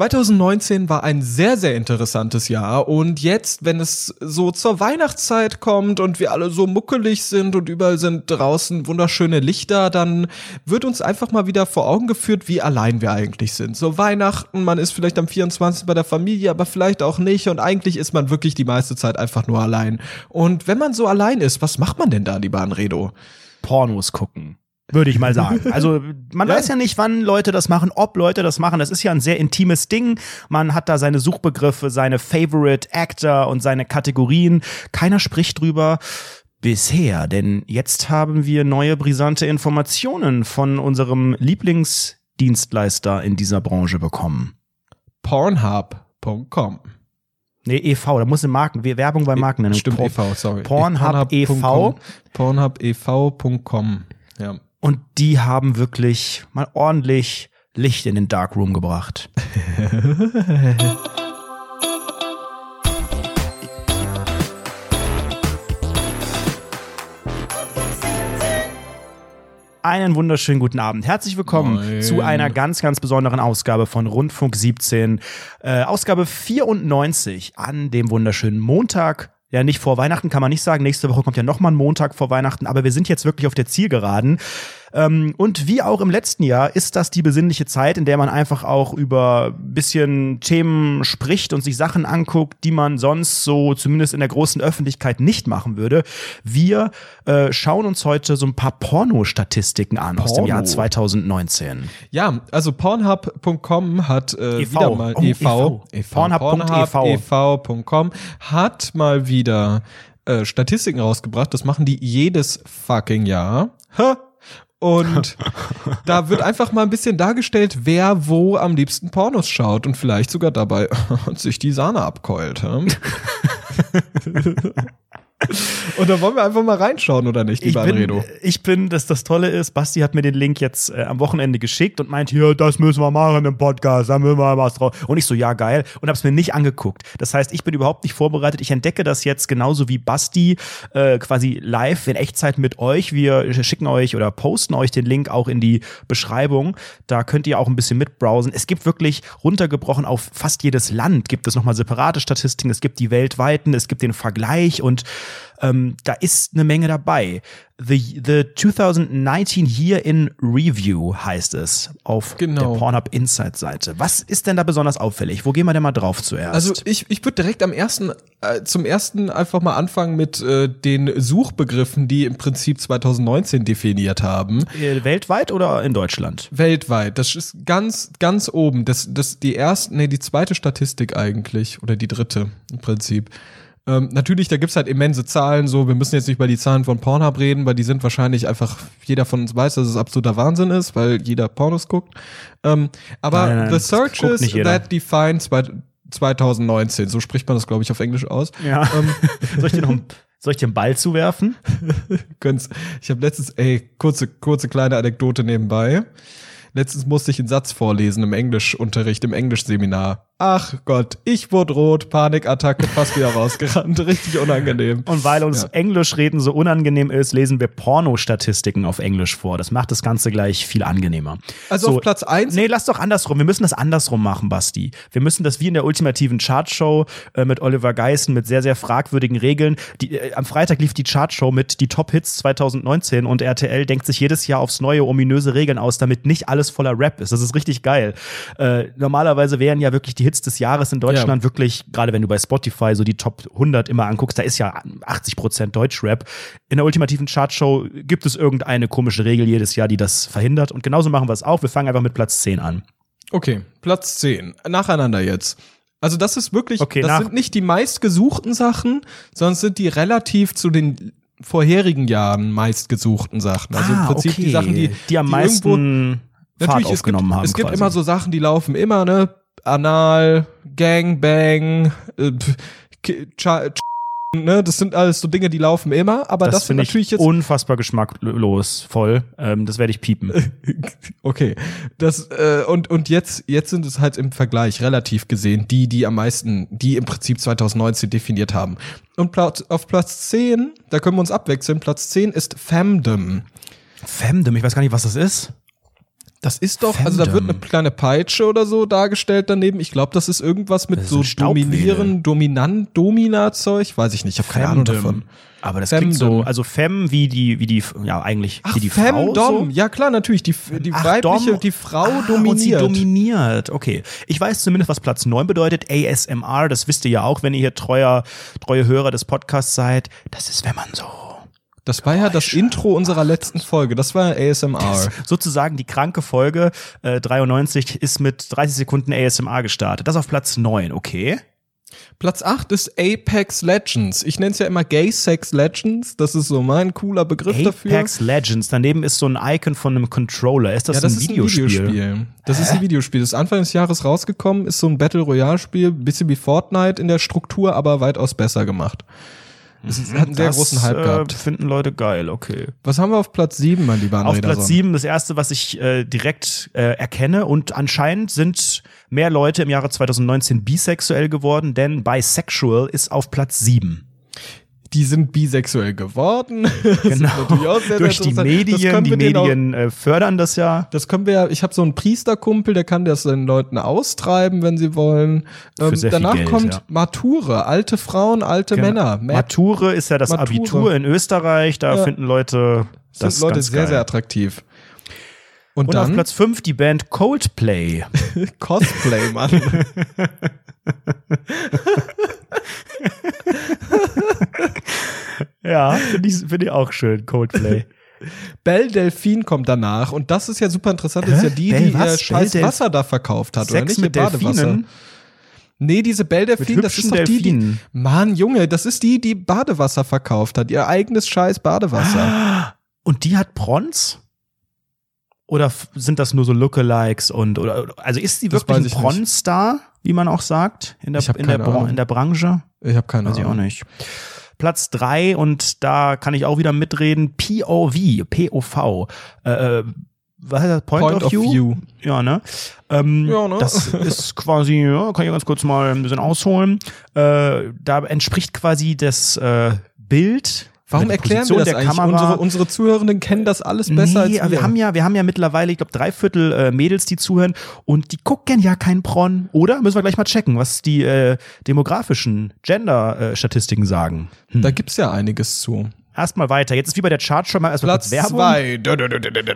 2019 war ein sehr, sehr interessantes Jahr und jetzt, wenn es so zur Weihnachtszeit kommt und wir alle so muckelig sind und überall sind draußen wunderschöne Lichter, dann wird uns einfach mal wieder vor Augen geführt, wie allein wir eigentlich sind. So Weihnachten, man ist vielleicht am 24. bei der Familie, aber vielleicht auch nicht und eigentlich ist man wirklich die meiste Zeit einfach nur allein. Und wenn man so allein ist, was macht man denn da, lieber Anredo? Pornos gucken würde ich mal sagen. Also man ja. weiß ja nicht, wann Leute das machen, ob Leute das machen. Das ist ja ein sehr intimes Ding. Man hat da seine Suchbegriffe, seine Favorite Actor und seine Kategorien. Keiner spricht drüber. Bisher, denn jetzt haben wir neue brisante Informationen von unserem Lieblingsdienstleister in dieser Branche bekommen. Pornhub.com Nee, e.V., da muss eine Marken, Werbung bei Marken nennen. Stimmt, e.V., sorry. Pornhub e.V. Pornhub.ev.com, ja. Und die haben wirklich mal ordentlich Licht in den Darkroom gebracht. Einen wunderschönen guten Abend. Herzlich willkommen Moin. zu einer ganz, ganz besonderen Ausgabe von Rundfunk 17. Äh, Ausgabe 94 an dem wunderschönen Montag, ja, nicht vor Weihnachten kann man nicht sagen. Nächste Woche kommt ja noch mal ein Montag vor Weihnachten, aber wir sind jetzt wirklich auf der Zielgeraden. Ähm, und wie auch im letzten Jahr ist das die besinnliche Zeit, in der man einfach auch über bisschen Themen spricht und sich Sachen anguckt, die man sonst so zumindest in der großen Öffentlichkeit nicht machen würde. Wir äh, schauen uns heute so ein paar Porno-Statistiken an Porno. aus dem Jahr 2019. Ja, also Pornhub.com hat äh, EV. wieder mal oh, EV, EV. EV. Pornhub.ev Pornhub, hat mal wieder äh, Statistiken rausgebracht. Das machen die jedes fucking Jahr. Ha, und da wird einfach mal ein bisschen dargestellt, wer wo am liebsten Pornos schaut und vielleicht sogar dabei sich die Sahne abkeult. Und da wollen wir einfach mal reinschauen, oder nicht, lieber ich bin, Anredo? Ich bin, dass das Tolle ist, Basti hat mir den Link jetzt äh, am Wochenende geschickt und meint, hier, das müssen wir machen im Podcast, da müssen wir was drauf. Und ich so, ja, geil. Und hab's mir nicht angeguckt. Das heißt, ich bin überhaupt nicht vorbereitet. Ich entdecke das jetzt genauso wie Basti äh, quasi live in Echtzeit mit euch. Wir schicken euch oder posten euch den Link auch in die Beschreibung. Da könnt ihr auch ein bisschen mitbrowsen. Es gibt wirklich runtergebrochen auf fast jedes Land gibt es nochmal separate Statistiken. Es gibt die weltweiten, es gibt den Vergleich und ähm, da ist eine Menge dabei. The, the 2019 Year in Review heißt es auf genau. der Pornhub Insight Seite. Was ist denn da besonders auffällig? Wo gehen wir denn mal drauf zuerst? Also ich, ich würde direkt am ersten, äh, zum ersten einfach mal anfangen mit äh, den Suchbegriffen, die im Prinzip 2019 definiert haben. Äh, weltweit oder in Deutschland? Weltweit. Das ist ganz, ganz oben. Das, das die erste, nee, die zweite Statistik eigentlich oder die dritte im Prinzip. Ähm, natürlich, da gibt's halt immense Zahlen, so, wir müssen jetzt nicht über die Zahlen von Pornhub reden, weil die sind wahrscheinlich einfach, jeder von uns weiß, dass es absoluter Wahnsinn ist, weil jeder Pornos guckt. Ähm, aber nein, nein, the searches that define 2019, so spricht man das, glaube ich, auf Englisch aus. Ja. Ähm, soll, ich dir noch soll ich dir einen Ball zuwerfen? ich habe letztens, ey, kurze, kurze kleine Anekdote nebenbei. Letztens musste ich einen Satz vorlesen im Englischunterricht, im Englischseminar. Ach Gott, ich wurde rot, Panikattacke, fast wieder rausgerannt. Richtig unangenehm. Und weil uns ja. Englischreden so unangenehm ist, lesen wir Pornostatistiken auf Englisch vor. Das macht das Ganze gleich viel angenehmer. Also so, auf Platz eins. Nee, lass doch andersrum. Wir müssen das andersrum machen, Basti. Wir müssen das wie in der ultimativen Chartshow äh, mit Oliver Geissen mit sehr, sehr fragwürdigen Regeln. Die, äh, am Freitag lief die Chartshow mit die Top-Hits 2019 und RTL denkt sich jedes Jahr aufs neue ominöse Regeln aus, damit nicht alles voller Rap ist. Das ist richtig geil. Äh, normalerweise wären ja wirklich die Hits des Jahres in Deutschland ja. wirklich, gerade wenn du bei Spotify so die Top 100 immer anguckst, da ist ja 80 Prozent Deutschrap. In der ultimativen Chartshow gibt es irgendeine komische Regel jedes Jahr, die das verhindert. Und genauso machen wir es auch. Wir fangen einfach mit Platz 10 an. Okay, Platz 10. Nacheinander jetzt. Also das ist wirklich, okay, das sind nicht die meistgesuchten Sachen, sondern sind die relativ zu den vorherigen Jahren meistgesuchten Sachen. Also ah, im Prinzip okay. die Sachen, die, die am die meisten Fahrt Natürlich, aufgenommen es gibt, haben. Es gibt quasi. immer so Sachen, die laufen immer, ne? Anal, Gangbang, äh, ne, das sind alles so Dinge, die laufen immer, aber das, das finde ich jetzt unfassbar geschmacklos voll. Ähm, das werde ich piepen. okay, das äh, und und jetzt jetzt sind es halt im Vergleich relativ gesehen die, die am meisten, die im Prinzip 2019 definiert haben. Und auf Platz 10, da können wir uns abwechseln. Platz 10 ist Femdom. Femdom, ich weiß gar nicht, was das ist. Das ist doch, also da wird eine kleine Peitsche oder so dargestellt daneben. Ich glaube, das ist irgendwas mit ist so. Dominieren, Dominant, Domina-Zeug. Weiß ich nicht, ich habe keine Ahnung davon. Aber das Femdom. klingt so, also Femme wie die, wie die, ja eigentlich wie die Frau. Femdom. So. Ja klar, natürlich. Die, die Ach, weibliche, Dom. die Frau Ah, dominiert. Und sie dominiert. Okay. Ich weiß zumindest, was Platz 9 bedeutet. ASMR, das wisst ihr ja auch, wenn ihr hier treuer, treue Hörer des Podcasts seid. Das ist, wenn man so das war ja das Intro unserer letzten Folge. Das war ASMR. sozusagen die kranke Folge äh, 93 ist mit 30 Sekunden ASMR gestartet. Das auf Platz 9, okay. Platz 8 ist Apex Legends. Ich nenne es ja immer Gay Sex Legends. Das ist so mein cooler Begriff dafür. Apex Legends, daneben ist so ein Icon von einem Controller. Ist das, ja, das ein, ist Videospiel? ein Videospiel. Das ist ein Videospiel. Das ist Anfang des Jahres rausgekommen, ist so ein Battle Royale Spiel, bisschen wie Fortnite in der Struktur, aber weitaus besser gemacht. Es ist- hat einen sehr das, großen Hype äh, gehabt. Finden Leute geil, okay. Was haben wir auf Platz 7, mein lieber Auf André Platz Dazon? 7 das erste, was ich äh, direkt äh, erkenne und anscheinend sind mehr Leute im Jahre 2019 bisexuell geworden, denn bisexual ist auf Platz 7. Die sind bisexuell geworden. Das Genau. Durch die Medien, die denen auch- Medien äh, fördern das ja. Das können wir ja, ich habe so einen Priesterkumpel, der kann das den Leuten austreiben, wenn sie wollen. Ähm, danach Geld, kommt ja. Mature, alte Frauen, alte Genau. Männer. Mature ist ja das Mature. Abitur in Österreich, da Ja. finden Leute das sind Leute sehr, geil. sehr attraktiv. Und, Und auf dann Platz 5 die Band Coldplay. Cosplay, Mann. ja, finde ich, find ich auch schön, Coldplay. Belle Delphine kommt danach und das ist ja super interessant. Das ist ja die, Belle die ihr was? scheiß Belle Delph- Wasser da verkauft hat, oder Sex nicht? mit Ihr Badewasser. Nee, diese Belle Delphine, das ist doch die, die. Mann, Junge, das ist die, die Badewasser verkauft hat. Ihr eigenes scheiß Badewasser. Und die hat Prons? Oder sind das nur so Lookalikes und oder oder- also ist sie wirklich weiß ein nicht. Pornstar, wie man auch sagt in der in der, Bran- Ahnung. in der Branche? Ich habe keine Weiß ich auch Ahnung. nicht. Platz drei und da kann ich auch wieder mitreden. POV, POV. Äh, äh, was heißt das? Point, Point of View. Ja, ne? Ähm, Ja, ne? Das ist quasi, ja, kann ich ganz kurz mal ein bisschen ausholen. Äh, da entspricht quasi das äh, Bild. Warum erklären wir das der eigentlich? Kamera. Unsere, unsere Zuhörenden kennen das alles besser nee, als wir. wir haben ja, wir haben ja mittlerweile, ich glaube, drei Viertel äh, Mädels, die zuhören und die gucken ja kein Pron. Oder müssen wir gleich mal checken, was die äh, demografischen Gender-Statistiken sagen. Hm. da gibt's ja einiges zu. Erstmal weiter. Jetzt ist wie bei der Chartshow mal erstmal Platz kurz Werbung. zwei.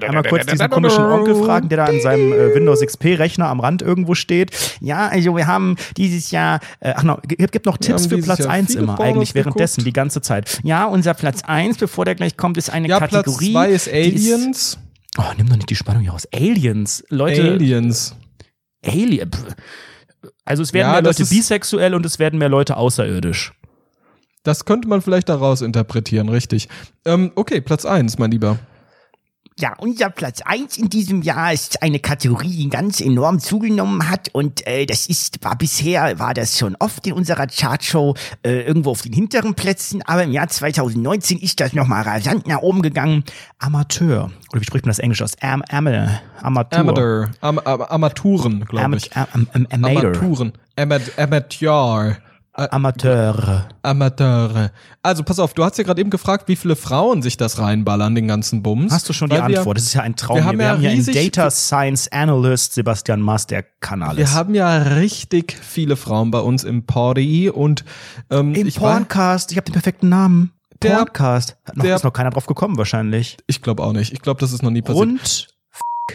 Einmal kurz diesen komischen Onkel fragen, der da an seinem äh, Windows XP-Rechner am Rand irgendwo steht. Ja, also wir haben dieses Jahr, äh, ach no, gibt, noch Tipps für Platz Jahr 1 viele immer, eigentlich währenddessen, geguckt. die ganze Zeit. Ja, unser Platz 1, bevor der gleich kommt, ist eine Ja, Platz Kategorie. zwei ist die Aliens. oh, nimm doch nicht die Spannung hier raus. Aliens. Leute, Aliens. Alien. pff. Also es werden Ja, mehr Leute ist- bisexuell und es werden mehr Leute außerirdisch. Das könnte man vielleicht daraus interpretieren, richtig. Ähm, okay, Platz eins, mein Lieber. Ja, unser Platz eins in diesem Jahr ist eine Kategorie, die ganz enorm zugenommen hat und äh, das ist, war bisher, war das schon oft in unserer Chartshow äh, irgendwo auf den hinteren Plätzen, aber im Jahr 2019 ist das nochmal rasant nach oben gegangen. Amateur. Oder wie spricht man das Englisch aus? Am, am, Amateur. Amateur. Am, am, Armaturen, glaube ich. Amateur. Am, am, Amateur. Armaturen. Amat Amateur. Ä- Amateur. Amateure. Also pass auf, du hast ja gerade eben gefragt, wie viele Frauen sich das reinballern, den ganzen Bums. Hast du schon die Weil wir- Antwort? Das ist ja ein Traum. wir haben wir ja haben hier einen Data Science Analyst, Sebastian Maas, der kann alles. Wir haben ja richtig viele Frauen bei uns im Party und ähm, Im ich, Porncast, ich habe den perfekten Namen. Der- Porncast. Hat noch, der- ist noch keiner drauf gekommen wahrscheinlich. ich glaube auch nicht. Ich glaube, das ist noch nie passiert. Rund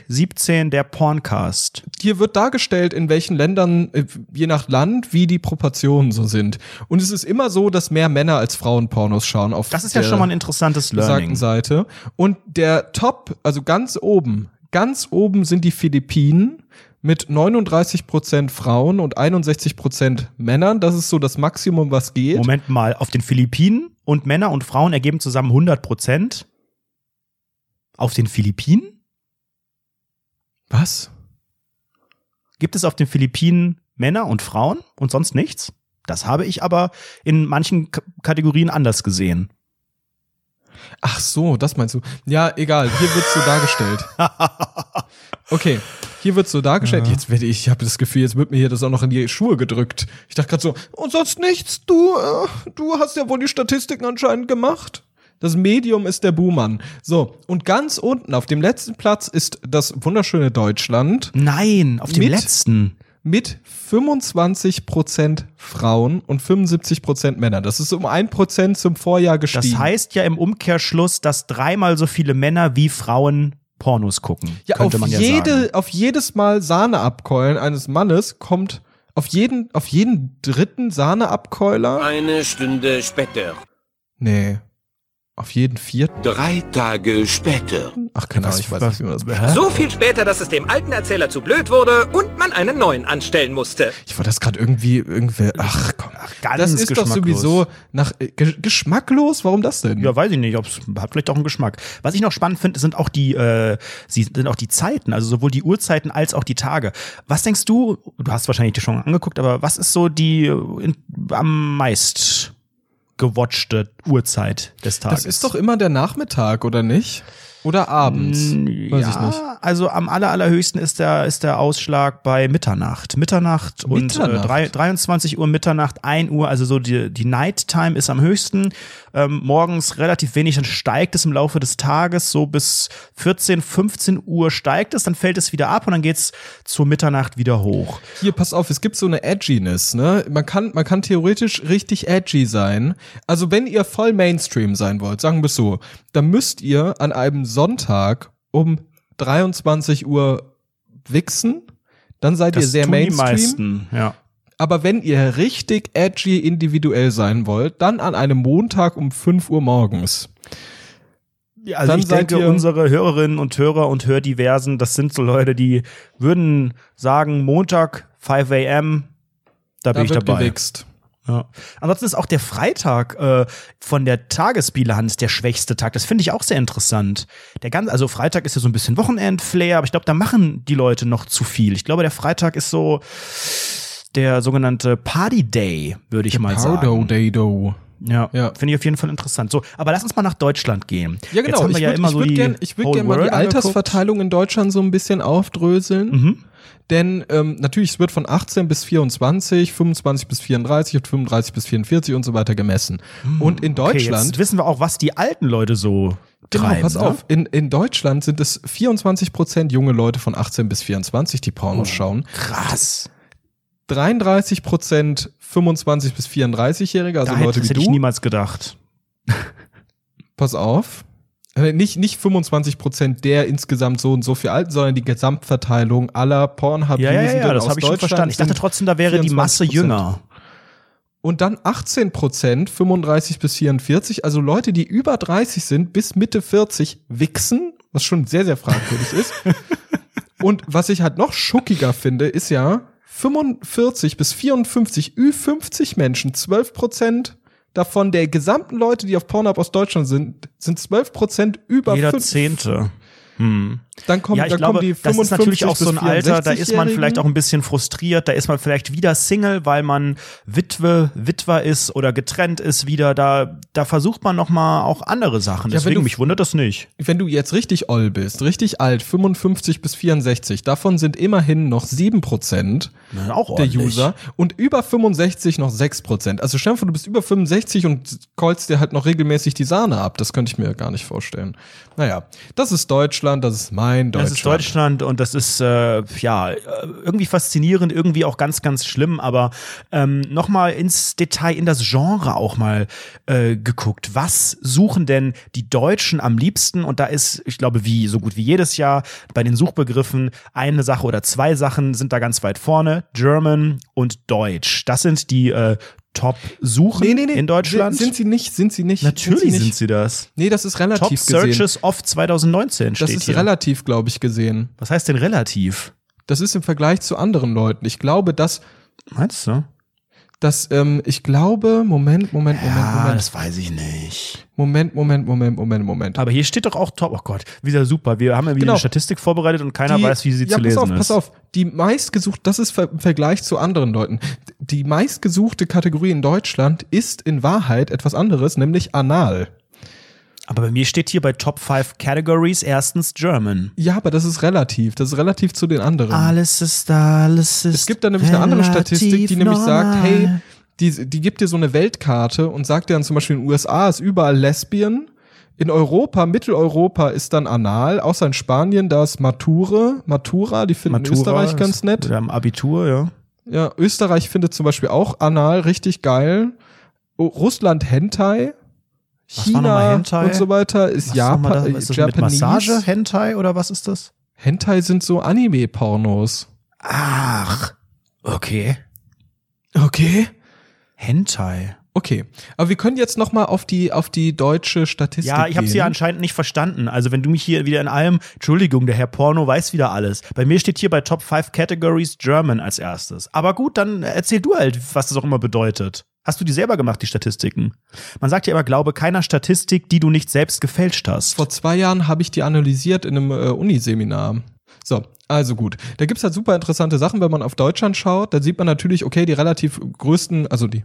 17 der Porncast. Hier wird dargestellt, in welchen Ländern, äh, je nach Land, wie die Proportionen so sind. Und es ist immer so, dass mehr Männer als Frauen Pornos schauen auf Das ist ja schon mal ein interessantes Learning. Seite. Und der Top, also ganz oben, ganz oben sind die Philippinen mit 39% Frauen und 61% Männern. Das ist so das Maximum, was geht. Moment mal, auf den Philippinen und Männer und Frauen ergeben zusammen 100 Prozent. Auf den Philippinen? Was? Gibt es auf den Philippinen Männer und Frauen und sonst nichts? Das habe ich aber in manchen K Kategorien anders gesehen. Ach so, das meinst du. Ja, egal, hier wird's so dargestellt. Okay, hier wird's so dargestellt. Jetzt werde ich, ich habe das Gefühl, jetzt wird mir hier das auch noch in die Schuhe gedrückt. Ich dachte gerade so, und sonst nichts, du, äh, du hast ja wohl die Statistiken anscheinend gemacht. Das Medium ist der Buhmann. So, und ganz unten auf dem letzten Platz ist das wunderschöne Deutschland Nein, auf dem Mit- letzten. mit 25% Frauen und 75% Männer. Das ist um 1% zum Vorjahr gestiegen. Das heißt ja im Umkehrschluss, dass dreimal so viele Männer wie Frauen Pornos gucken. ja, könnte auf, man ja jede, sagen. auf jedes Mal Sahneabkeulen eines Mannes kommt auf jeden, auf jeden dritten Sahneabkeuler? Eine Stunde später. Nee. Auf jeden vierten? Drei Tage später. Ach, keine Ahnung, ich weiß nicht, wie man das Hä? So viel später, dass es dem alten Erzähler zu blöd wurde und man einen neuen anstellen musste. Ich wollte das gerade irgendwie, irgendwie, ach komm. ganz das ist doch geschmacklos. sowieso nach, äh, ge geschmacklos? Warum das denn? Ja, weiß ich nicht, ob's hat vielleicht auch einen Geschmack. Was ich noch spannend finde, sind auch die, äh, sie sind auch die Zeiten, also sowohl die Uhrzeiten als auch die Tage. Was denkst du? Du hast wahrscheinlich die schon angeguckt, aber was ist so die äh, in, am meist gewatchte Uhrzeit des Tages? das ist doch immer der Nachmittag, oder nicht? Oder abends? Weiß ja, ich nicht. also am aller, allerhöchsten ist der, ist der Ausschlag bei Mitternacht. Mitternacht und äh, Mitternacht? drei, 23 Uhr, Mitternacht, 1 Uhr, also so die, die Night Time ist am höchsten. Ähm, morgens relativ wenig, dann steigt es im Laufe des Tages, so bis 14, 15 Uhr steigt es, dann fällt es wieder ab und dann geht's zur Mitternacht wieder hoch. Hier, pass auf, es gibt so eine Edginess, ne? Man kann, man kann theoretisch richtig edgy sein. Also wenn ihr voll Mainstream sein wollt, sagen wir es so, dann müsst ihr an einem Sonntag um 23 Uhr wichsen. Dann seid ihr sehr tun die Mainstream. meisten, ja. Aber wenn ihr richtig edgy individuell sein wollt, dann an einem Montag um 5 Uhr morgens. Ja, Also Dann ich seid denke, ihr- unsere Hörerinnen und Hörer und Hördiversen, das sind so Leute, die würden sagen, Montag, 5 a.m., da bin Da ich wird dabei. gewichst. Ja. Ansonsten ist auch der Freitag äh, von der Tagesbilanz der schwächste Tag. Das finde ich auch sehr interessant. Der ganze, also Freitag ist ja so ein bisschen Wochenend-Flair, aber ich glaube, da machen die Leute noch zu viel. Ich glaube, der Freitag ist so der sogenannte Party Day, würde ich mal Powder sagen. Day Do. Ja, Ja. finde ich auf jeden Fall interessant. So, aber lass uns mal nach Deutschland gehen. Ja, genau. Ich ja würde so würd die gern, ich würd gern mal die World angeguckt. Altersverteilung in Deutschland so ein bisschen aufdröseln. Mhm. Denn ähm, natürlich, es wird von 18 bis 24, 25 bis 34 und 35 bis 44 und so weiter gemessen. und in Mhm. Okay, Deutschland, jetzt wissen wir auch, was die alten Leute so genau, treiben. pass ne? auf, in, in Deutschland sind es 24 Prozent junge Leute von 18 bis 24, die Pornos Oh. schauen. Krass. 33 Prozent 25 bis 34-Jährige, also da hätte, Leute das wie hätte ich niemals gedacht. Pass auf. Äh, Nicht, nicht 25 Prozent der insgesamt so und so viel Alten, sondern die Gesamtverteilung aller pornhub Ja, ja, ja, ja das habe ich schon verstanden. Ich dachte trotzdem, da wäre die Masse 24%. jünger. Und dann 18 Prozent, 35 bis 44, also Leute, die über 30 sind, bis Mitte 40 wichsen, was schon sehr, sehr fragwürdig ist. Und was ich halt noch schuckiger finde, ist ja 45 bis 54 Ü50 Menschen, 12 Prozent davon der gesamten Leute, die auf Pornhub aus Deutschland sind, sind 12 Prozent über Jeder fünf- Zehnte. Hm. Dann kommen, Ja, ich dann glaube, kommen die das 55 ist natürlich auch so ein Alter, da ist man 64-Jährigen. vielleicht auch ein bisschen frustriert, da ist man vielleicht wieder Single, weil man Witwe, Witwer ist oder getrennt ist wieder, da, da versucht man noch mal auch andere Sachen. Ja, Deswegen, du- mich wundert das nicht. wenn du jetzt richtig oll bist, richtig alt, 55 bis 64, davon sind immerhin noch 7 Prozent der ordentlich. User und über 65 noch 6 Prozent. Also stell dir vor, du bist über 65 und callst dir halt noch regelmäßig die Sahne ab. Das könnte ich mir gar nicht vorstellen. Naja, das ist Deutschland, das ist mein Deutschland. Das ist Deutschland und das ist äh, ja irgendwie faszinierend, irgendwie auch ganz, ganz schlimm. Aber ähm, nochmal ins Detail, in das Genre auch mal äh, geguckt. Was suchen denn die Deutschen am liebsten? Und da ist, ich glaube, wie so gut wie jedes Jahr bei den Suchbegriffen eine Sache oder zwei Sachen sind da ganz weit vorne: German und Deutsch. Das sind die äh, Top-Suchen Nee, nee, nee. in Deutschland. Sind, sind sie nicht, sind sie nicht. Natürlich sind sie, sind sie das. Nee, das ist Top relativ gesehen. Searches of 2019 steht Das ist hier. relativ, glaube ich, gesehen. Was heißt denn relativ? Das ist im Vergleich zu anderen Leuten. Ich glaube, dass, Meinst du? Dass ähm, ich glaube, Moment, Moment, Moment, Ja, Moment, das weiß ich nicht. Moment, Moment, Moment, Moment, Moment. Aber hier steht doch auch Top. Oh Gott, wieder super. Wir haben ja wieder Genau. eine Statistik vorbereitet und keiner Die- weiß, wie sie ja, zu lesen auf, ist. Pass auf, die meistgesucht, das ist im Vergleich zu anderen Leuten. Die meistgesuchte Kategorie in Deutschland ist in Wahrheit etwas anderes, nämlich anal. Aber bei mir steht hier bei Top 5 Categories erstens German. Ja, aber das ist relativ. Das ist relativ zu den anderen. Alles ist da, alles ist es gibt da nämlich eine andere Statistik, die nämlich sagt, hey, die, die gibt dir so eine Weltkarte und sagt dir dann zum Beispiel in den USA ist überall Lesbian, In Europa, Mitteleuropa ist dann Anal, außer in Spanien, da ist Mature, Matura, die finden Österreich ganz nett. Wir haben Abitur, ja. Ja, Österreich findet zum Beispiel auch Anal richtig geil. Russland Hentai. China Hentai? und so weiter ist Was Japan. da- ist das mit Japanese. Massage, Hentai oder was ist das? Hentai sind so Anime-Pornos. Ach, okay. Okay. Hentai. Okay, aber wir können jetzt noch mal auf die auf die deutsche Statistik Ja, ich habe sie ja anscheinend nicht verstanden. Also wenn du mich hier wieder in allem, Entschuldigung, der Herr Porno weiß wieder alles. Bei mir steht hier bei Top 5 Categories German als erstes. Aber gut, dann erzähl du halt, was das auch immer bedeutet. Hast du die selber gemacht, die Statistiken? Man sagt ja immer, glaube keiner Statistik, die du nicht selbst gefälscht hast. Vor zwei Jahren habe ich die analysiert in einem äh, Uniseminar. So, also gut. Da gibt's halt super interessante Sachen, wenn man auf Deutschland schaut. Da sieht man natürlich, okay, die relativ größten, also die,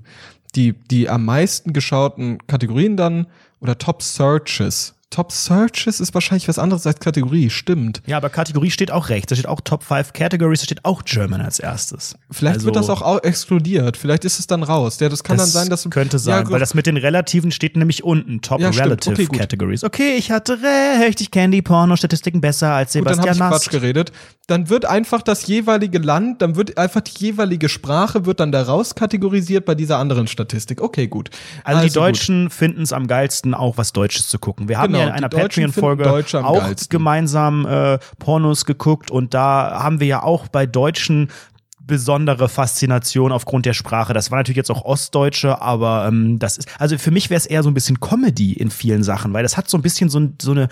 die, die am meisten geschauten Kategorien dann oder Top Searches. Top Searches ist wahrscheinlich was anderes als Kategorie, stimmt. Ja, aber Kategorie steht auch rechts. Da steht auch Top 5 Categories, da steht auch German als erstes. Vielleicht Also- wird das auch au- exkludiert. Vielleicht ist es dann raus. Ja, das kann dann sein, dass könnte sein, ja, weil das mit den Relativen steht nämlich unten. Top Ja. Relative Okay. Categories. Okay, ich hatte recht. Ich kenne die Porno-Statistiken besser als Gut, dann habe Sebastian ich Quatsch Mast. geredet. Dann wird einfach das jeweilige Land, dann wird einfach die jeweilige Sprache wird dann da rauskategorisiert bei dieser anderen Statistik. Okay, gut. Also, die gut. Deutschen finden es am geilsten, auch was Deutsches zu gucken. Wir haben Genau, ja in die einer Patreon-Folge auch geilsten. gemeinsam äh, Pornos geguckt und da haben wir ja auch bei Deutschen besondere Faszination aufgrund der Sprache. Das war natürlich jetzt auch Ostdeutsche, aber ähm, das ist, also für mich wäre es eher so ein bisschen Comedy in vielen Sachen, weil das hat so ein bisschen so, ein- so eine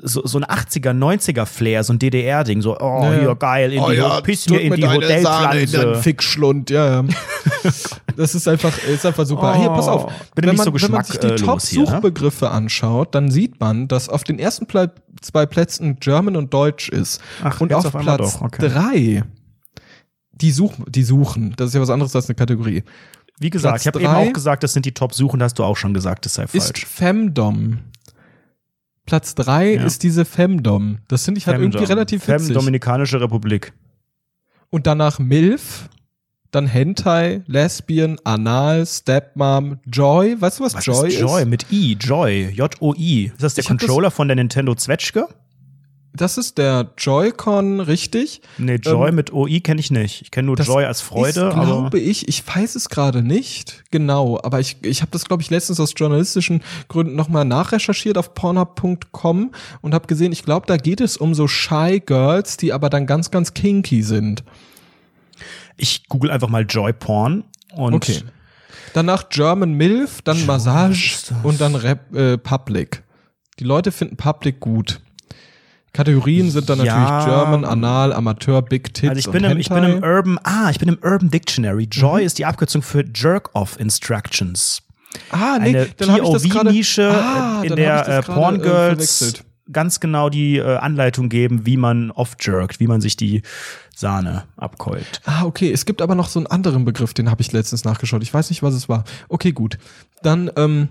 so, so ein 80er, 90er Flair, so ein DDR-Ding, so, oh, Ja, hier, geil, in Oh die, ja, piss mir in die in Hotelpflanze. Fickschlund, ja, ja. Das ist einfach, ist einfach super. Hier, pass auf. Oh, bitte wenn man, so wenn man sich die hier, ne? Top-Suchbegriffe anschaut, dann sieht man, dass auf den ersten Pla zwei Plätzen German und Deutsch ist. Ach, und auf, auf Platz okay. drei die, such, die suchen. Das ist ja was anderes als eine Kategorie. Wie gesagt, Platz ich habe eben auch gesagt, das sind die Top-Suchen, hast du auch schon gesagt, das sei Ist falsch. Femdom. Platz drei Ja. ist diese Femdom. Das finde ich halt irgendwie Femdom. relativ Fem, witzig. Dominikanische Republik. Und danach MILF, dann Hentai, Lesbian, Anal, Stepmom, Joy. Weißt du, was, Was Joy ist Joy? Mit I, Joy, J-O-I. Ist das der Ich hab das- Controller von der Nintendo Zwetschge? Das ist der Joy-Con, richtig? Nee, Joy mit OI kenne ich nicht. Ich kenne nur Ähm, Joy als Freude, ist, glaube ich, ich weiß es gerade nicht genau, aber ich, ich habe das, glaube ich, letztens aus journalistischen Gründen nochmal nachrecherchiert auf pornhub.com und habe gesehen, ich glaube, da geht es um so Shy Girls, die aber dann ganz, ganz kinky sind. ich google einfach mal Joy Porn und Okay. Danach German MILF, dann Massage und dann Rap, äh, Public. Die Leute finden Public gut. Kategorien sind dann Ja. natürlich German, Anal, Amateur, Big Tits also ich bin, und im, ich bin im. Urban, ah, ich bin im Urban Dictionary. Mhm. Joy ist die Abkürzung für Jerk-Off Instructions. Ah, nee, Eine dann habe ich das gerade POV-Nische, ah, in der äh, gerade, Porn äh, Girls ganz genau die äh, Anleitung geben, wie man off-jerkt, wie man sich die Sahne abkeult. Ah, okay. Es gibt aber noch so einen anderen Begriff, den habe ich letztens nachgeschaut. Ich weiß nicht, was es war. Okay, gut. Dann ähm,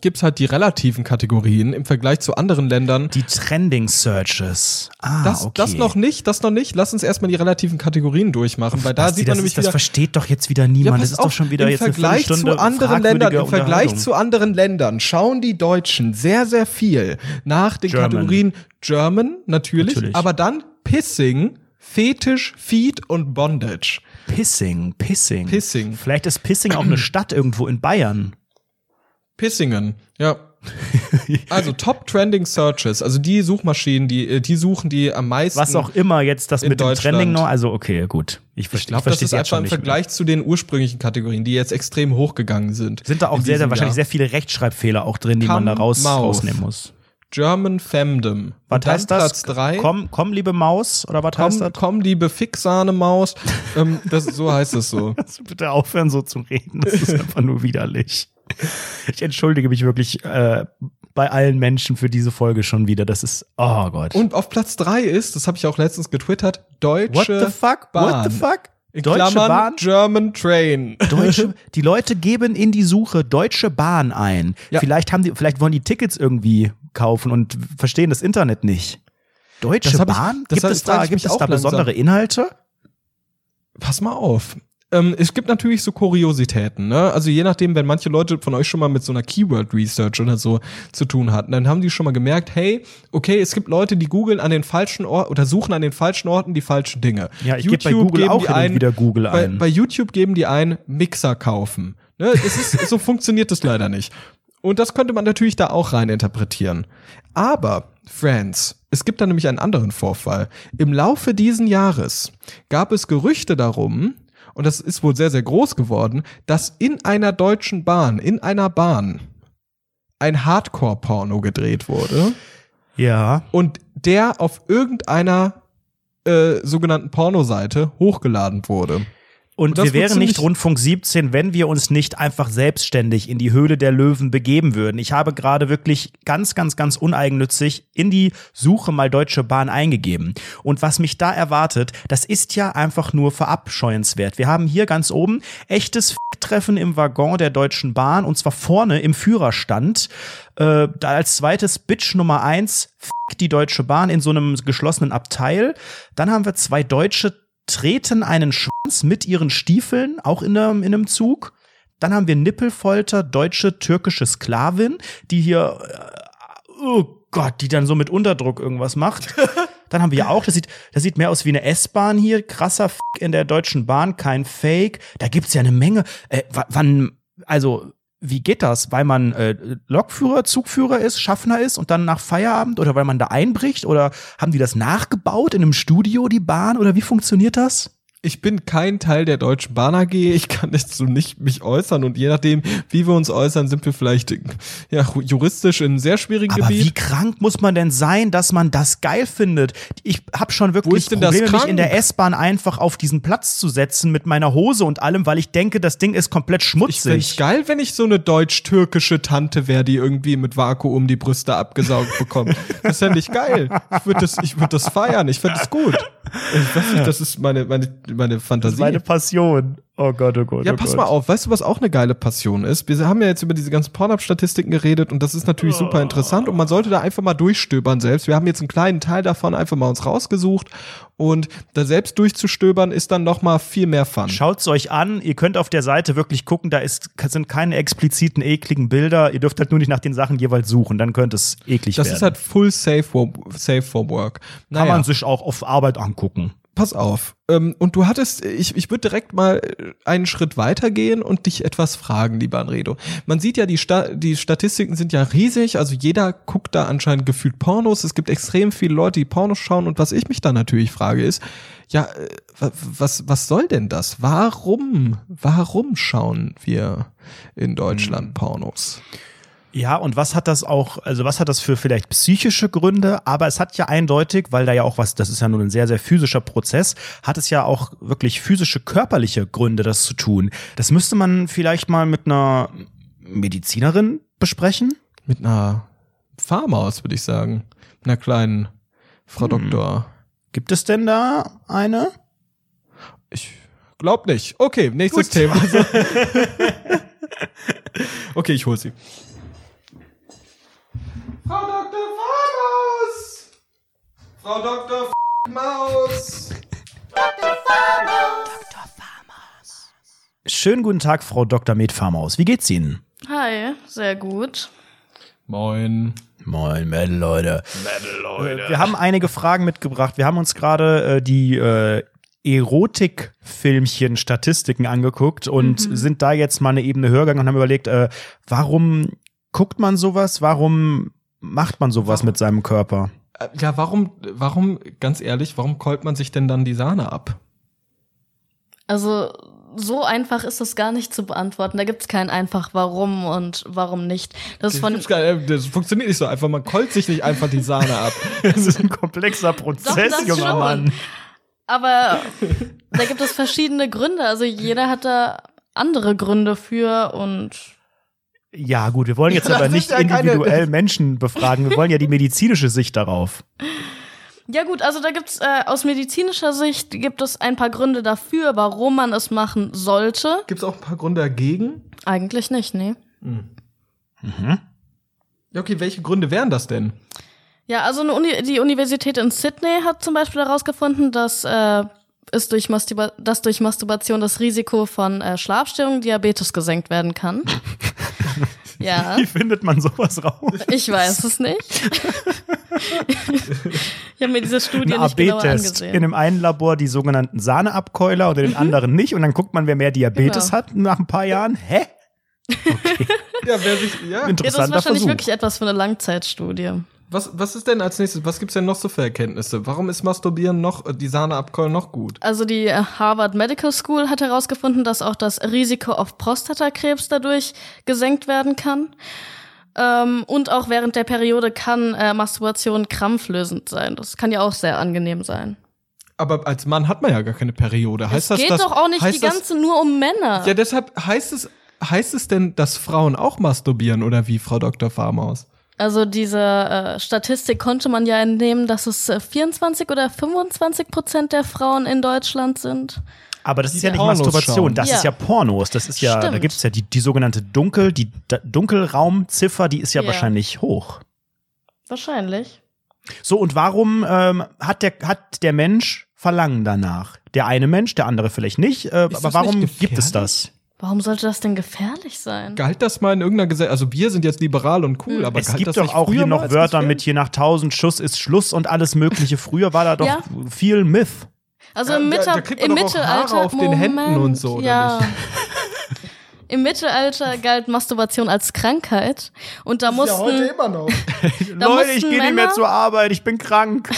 gibt's halt die relativen Kategorien im Vergleich zu anderen Ländern. Die Trending Searches. Ah, Das, okay. das noch nicht, das noch nicht. Lass uns erstmal die relativen Kategorien durchmachen, weil da Basti, sieht man das, nämlich ist, das wieder. versteht doch jetzt wieder niemand. das ist doch schon wieder im jetzt Vergleich eine zu anderen Ländern, im Vergleich zu anderen Ländern schauen die Deutschen sehr, sehr viel nach den German. Kategorien German, natürlich, Natürlich. aber dann Pissing, Fetisch, Feed und Bondage. Pissing, Pissing. Pissing. Vielleicht ist Pissing auch eine Stadt irgendwo in Bayern. Pissingen, ja. Also Top Trending Searches, also die Suchmaschinen, die, äh, die suchen die am meisten. Was auch immer jetzt das mit dem. Trending noch. Also okay, gut. Ich, Ich verstehe glaube, das ist einfach im nicht mehr. Vergleich zu den ursprünglichen Kategorien, die jetzt extrem hochgegangen sind. Sind da auch sehr, sehr wahrscheinlich Jahr. sehr viele Rechtschreibfehler auch drin, die man da raus, Come Mouth. rausnehmen muss. German Femdom. Was heißt das? Platz drei. Komm, komm, liebe Maus, oder was heißt Komm, das? komm, liebe Fixsahne-Maus. ähm, das, so heißt es so. Bitte aufhören, so zu reden? Das ist einfach nur widerlich. Ich entschuldige mich wirklich äh, bei allen Menschen für diese Folge schon wieder. Das ist, oh Gott. Und auf Platz drei ist, das habe ich auch letztens getwittert, Deutsche What the fuck? Bahn. What the fuck? In Deutsche Klammern Bahn? German Train. Deutsche, die Leute geben in die Suche Deutsche Bahn ein. Ja. Vielleicht haben die, vielleicht wollen die Tickets irgendwie kaufen und verstehen das Internet nicht. Deutsche ich- Bahn? das gibt es da, ich gibt es auch da besondere langsam. Inhalte? Pass mal auf. Ähm, es gibt natürlich so Kuriositäten, ne? Also je nachdem, wenn manche Leute von euch schon mal mit so einer Keyword Research oder so zu tun hatten, dann haben die schon mal gemerkt, hey, okay, es gibt Leute, die googeln an den falschen Orten oder suchen an den falschen Orten die falschen Dinge. Ja, ich gebe bei Google geben auch die ein- wieder Google bei, ein. Bei YouTube geben die ein Mixer kaufen. Ne? Es ist, so funktioniert das leider nicht. Und das könnte man natürlich da auch rein interpretieren. Aber, Friends, es gibt da nämlich einen anderen Vorfall. Im Laufe diesen Jahres gab es Gerüchte darum, und das ist wohl sehr, sehr groß geworden, dass in einer deutschen Bahn, in einer Bahn, ein Hardcore-Porno gedreht wurde Ja. und der auf irgendeiner äh, sogenannten Pornoseite hochgeladen wurde. Und das wir wären nicht Rundfunk 17, wenn wir uns nicht einfach selbstständig in die Höhle der Löwen begeben würden. Ich habe gerade wirklich ganz, ganz, ganz uneigennützig in die Suche mal Deutsche Bahn eingegeben. Und was mich da erwartet, das ist ja einfach nur verabscheuenswert. Wir haben hier ganz oben echtes Treffen im Waggon der Deutschen Bahn und zwar vorne im Führerstand. Äh, da als zweites Bitch Nummer eins die Deutsche Bahn in so einem geschlossenen Abteil. Dann haben wir zwei Deutsche treten einen Schwanz mit ihren Stiefeln, auch in einem, in einem Zug. Dann haben wir Nippelfolter, deutsche, türkische Sklavin, die hier, äh, oh Gott, die dann so mit Unterdruck irgendwas macht. Dann haben wir ja auch, das sieht, das sieht mehr aus wie eine S-Bahn hier, krasser F in der Deutschen Bahn, kein Fake. Da gibt's ja eine Menge. Äh, wa- wann, also, wie geht das? Weil man äh, Lokführer, Zugführer ist, Schaffner ist und dann nach Feierabend oder weil man da einbricht oder haben die das nachgebaut in einem Studio, die Bahn oder wie funktioniert das? Ich bin kein Teil der Deutschen Bahn AG, ich kann jetzt so nicht mich äußern und je nachdem, wie wir uns äußern, sind wir vielleicht ja, juristisch in einem sehr schwierigen Aber wie Gebiet. krank muss man denn sein, dass man das geil findet? Ich habe schon wirklich Probleme, mich in der S-Bahn einfach auf diesen Platz zu setzen mit meiner Hose und allem, weil ich denke, das Ding ist komplett Ich schmutzig. geil, wenn ich so eine deutsch-türkische Tante wäre, die irgendwie mit Vakuum die Brüste abgesaugt bekommt. Das fände ich geil. Ich würde das, ich würd das feiern. Ich finde das gut. Ich weiß nicht, das ist meine, meine, meine das Fantasie. ist meine Passion. Oh Gott, oh Gott. Ja, oh pass Gott. mal auf, weißt du, was auch eine geile Passion ist? Wir haben ja jetzt über diese ganzen Pornhub-Statistiken geredet und das ist natürlich super interessant und man sollte da einfach mal durchstöbern selbst. Wir haben jetzt einen kleinen Teil davon einfach mal uns rausgesucht und da selbst durchzustöbern ist dann noch mal viel mehr Fun. Schaut's euch an. Ihr könnt auf der Seite wirklich gucken. Da ist, sind keine expliziten, ekligen Bilder. Ihr dürft halt nur nicht nach den Sachen jeweils suchen. Dann könnte es eklig Das werden. ist halt full safe for, safe for work. Kann Naja. man sich auch auf Arbeit angucken. Pass auf. Ähm, und du hattest, ich, ich würde direkt mal äh, einen Schritt weitergehen und dich etwas fragen, lieber Anredo. Man sieht ja, die, Sta die Statistiken sind ja riesig, also jeder guckt da anscheinend gefühlt Pornos. Es gibt extrem viele Leute, die Pornos schauen. Und was ich mich dann natürlich frage, ist, ja, äh, wa- was, was soll denn das? Warum, warum schauen wir in Deutschland Pornos? Ja, und was hat das auch, also was hat das für vielleicht psychische Gründe? Aber es hat ja eindeutig, weil da ja auch was, das ist ja nun ein sehr, sehr physischer Prozess, hat es ja auch wirklich physische, körperliche Gründe, das zu tun. Das müsste man vielleicht mal mit einer Medizinerin besprechen. Mit einer Farmaus, würde ich sagen. Mit einer kleinen Frau Doktor. Gibt es denn da eine? Ich glaub nicht. Okay, nächstes Gut. Thema. okay, ich hol sie. Frau Dr. Maus! Frau Dr. Maus! Schönen guten Tag, Frau Dr. Med Farmaus. Wie geht's Ihnen? Hi, sehr gut. Moin. Moin, Metal, Leute. Metal, Leute. Wir haben einige Fragen mitgebracht. Wir haben uns gerade äh, die äh, Erotikfilmchen, Statistiken angeguckt und sind da jetzt mal eine Ebene höher gegangen und haben überlegt, äh, warum guckt man sowas? Warum macht man sowas mit seinem Körper? Äh, Ja, warum, warum, ganz ehrlich, warum keult man sich denn dann die Sahne ab? Also so einfach ist das gar nicht zu beantworten. Da gibt's kein einfach warum und warum nicht. Das ist von Das, das funktioniert nicht so einfach. Man keult sich nicht einfach die Sahne ab. Das ist ein komplexer Prozess, das junger schon. Mann. aber da gibt es verschiedene Gründe. Also jeder hat da andere Gründe für und Ja, gut, wir wollen jetzt Ja, aber das nicht ja keine- individuell Menschen befragen. Wir wollen ja die medizinische Sicht darauf. ja gut, also da gibt's äh, aus medizinischer Sicht gibt es ein paar Gründe dafür, warum man es machen sollte. Gibt es auch ein paar Gründe dagegen? Eigentlich nicht, nee. Ja, okay, welche Gründe wären das denn? Ja, also eine Uni die Universität in Sydney hat zum Beispiel herausgefunden, dass äh, ist durch Masturba dass durch Masturbation das Risiko von äh, Schlafstörungen, Diabetes gesenkt werden kann. ja, Wie findet man sowas raus? ich weiß es nicht. ich habe mir diese Studie Ein nicht genauer AB-Test. In angesehen. dem einen Labor die sogenannten Sahneabkeuler und in dem anderen nicht. Und dann guckt man, wer mehr Diabetes Genau. hat nach ein paar Jahren. Hä? Ja, wer sich, ja. Ja, das ist Interessanter wahrscheinlich Versuch. wirklich etwas für eine Langzeitstudie. Was, was ist denn als nächstes? Was gibt's denn noch so für Erkenntnisse? Warum ist Masturbieren noch, äh, die Sahneabkeul noch gut? Also die äh, Harvard Medical School hat herausgefunden, dass auch das Risiko auf Prostatakrebs dadurch gesenkt werden kann. Ähm, und auch während der Periode kann äh, Masturbation krampflösend sein. Das kann ja auch sehr angenehm sein. Aber als Mann hat man ja gar keine Periode. Heißt es das, geht dass, doch auch nicht die das, ganze nur um Männer. Ja, deshalb heißt es, heißt es denn, dass Frauen auch masturbieren oder wie, Frau Dr. Farmaus? Also diese äh, Statistik konnte man ja entnehmen, dass es äh, 24 oder 25 Prozent der Frauen in Deutschland sind. Aber das ist Die ja nicht Pornos Masturbation, schauen. das Ja. ist ja Pornos. Das ist ja, da Stimmt. gibt es ja die, die sogenannte Dunkel, die D Dunkelraumziffer, die ist ja, Ja. wahrscheinlich hoch. Wahrscheinlich. So, und warum ähm, hat, der, hat der Mensch Verlangen danach? Der eine Mensch, der andere vielleicht nicht. Äh, aber warum nicht gibt es das? Warum sollte das denn gefährlich sein? Galt das mal in irgendeiner Gesellschaft? Also wir sind jetzt liberal und cool, aber Hm. Es galt gibt das doch nicht auch hier noch Wörter mit je nach tausend Schuss ist Schluss und alles Mögliche. Früher war da doch Ja. viel Myth. Also Ja, im, da- Mitte, da kriegt man im doch auch Mittelalter Haare auf den Händen und so, oder ja. nicht? Im Mittelalter galt Masturbation als Krankheit und da mussten immer noch. Da Leute, ich gehe nicht mehr zur Arbeit, ich bin krank.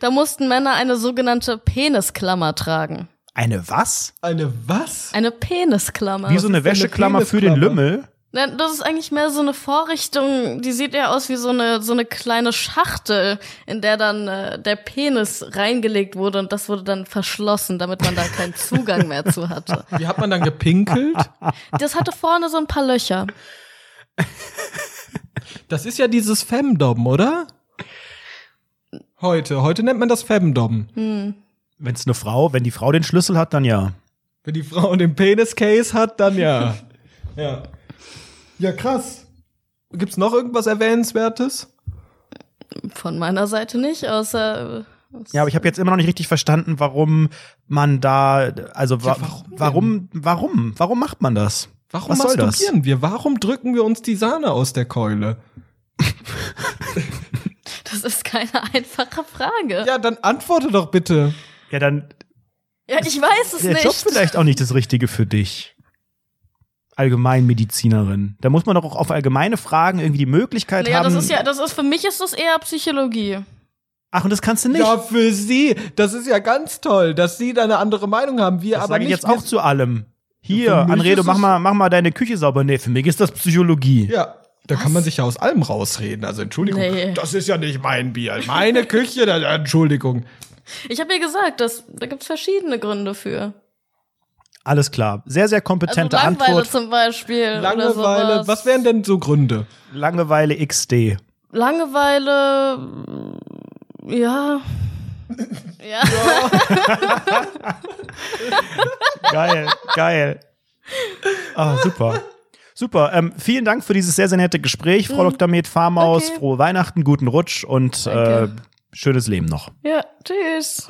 da mussten Männer eine sogenannte Penisklammer tragen. Eine was? Eine was? Eine Penisklammer. Wie so eine ist denn eine Wäscheklammer für den? Lümmel? Das ist eigentlich mehr so eine Vorrichtung, die sieht eher aus wie so eine, so eine kleine Schachtel, in der dann äh, der Penis reingelegt wurde und das wurde dann verschlossen, damit man da keinen Zugang mehr zu hatte. Wie hat man dann gepinkelt? Das hatte vorne so ein paar Löcher. Das ist ja dieses Femdom, oder? Heute. Heute nennt man das Femdom. Wenn es eine Frau, wenn die Frau den Schlüssel hat, dann ja. Wenn die Frau den Penis-Case hat, dann ja. ja. Ja, krass. Gibt's noch irgendwas Erwähnenswertes? Von meiner Seite nicht, außer äh, Ja, aber ich habe jetzt immer noch nicht richtig verstanden, warum man da, also wa Ja, warum warum, warum, warum macht man das? Warum Was soll das? masturbieren wir? Warum drücken wir uns die Sahne aus der Keule? das ist keine einfache Frage. Ja, dann antworte doch bitte. Ja, dann Ja, ich weiß es ist der nicht. Job vielleicht auch nicht das Richtige für dich. Allgemeinmedizinerin. Da muss man doch auch auf allgemeine Fragen irgendwie die Möglichkeit Naja, haben. das ist ja, das ist für mich ist das eher Psychologie. Ach, und das kannst du nicht. Ja, für Sie. Das ist ja ganz toll, dass Sie da eine andere Meinung haben. Wir das aber sage ich jetzt auch zu allem. Hier, Anredo, mach mal, mach mal deine Küche sauber. Nee, für mich ist das Psychologie. Ja, da kann man sich ja aus allem rausreden. Also Entschuldigung, Nee. das ist ja nicht mein Bier. Meine Küche, da, Entschuldigung. Ich habe ja gesagt, dass, da gibt's verschiedene Gründe für. Alles klar. Sehr, sehr Also kompetente Langeweile Antwort. zum Beispiel. oder Langeweile. sowas. Was wären denn so Gründe? Langeweile XD. Langeweile, mm, ja. Ja. Geil, geil. Ah, super. Super. Ähm, vielen Dank für dieses sehr, sehr nette Gespräch, Frau Dr. Med Farmaus. Okay. Frohe Weihnachten, guten Rutsch und äh. Schönes Leben noch. ja, tschüss.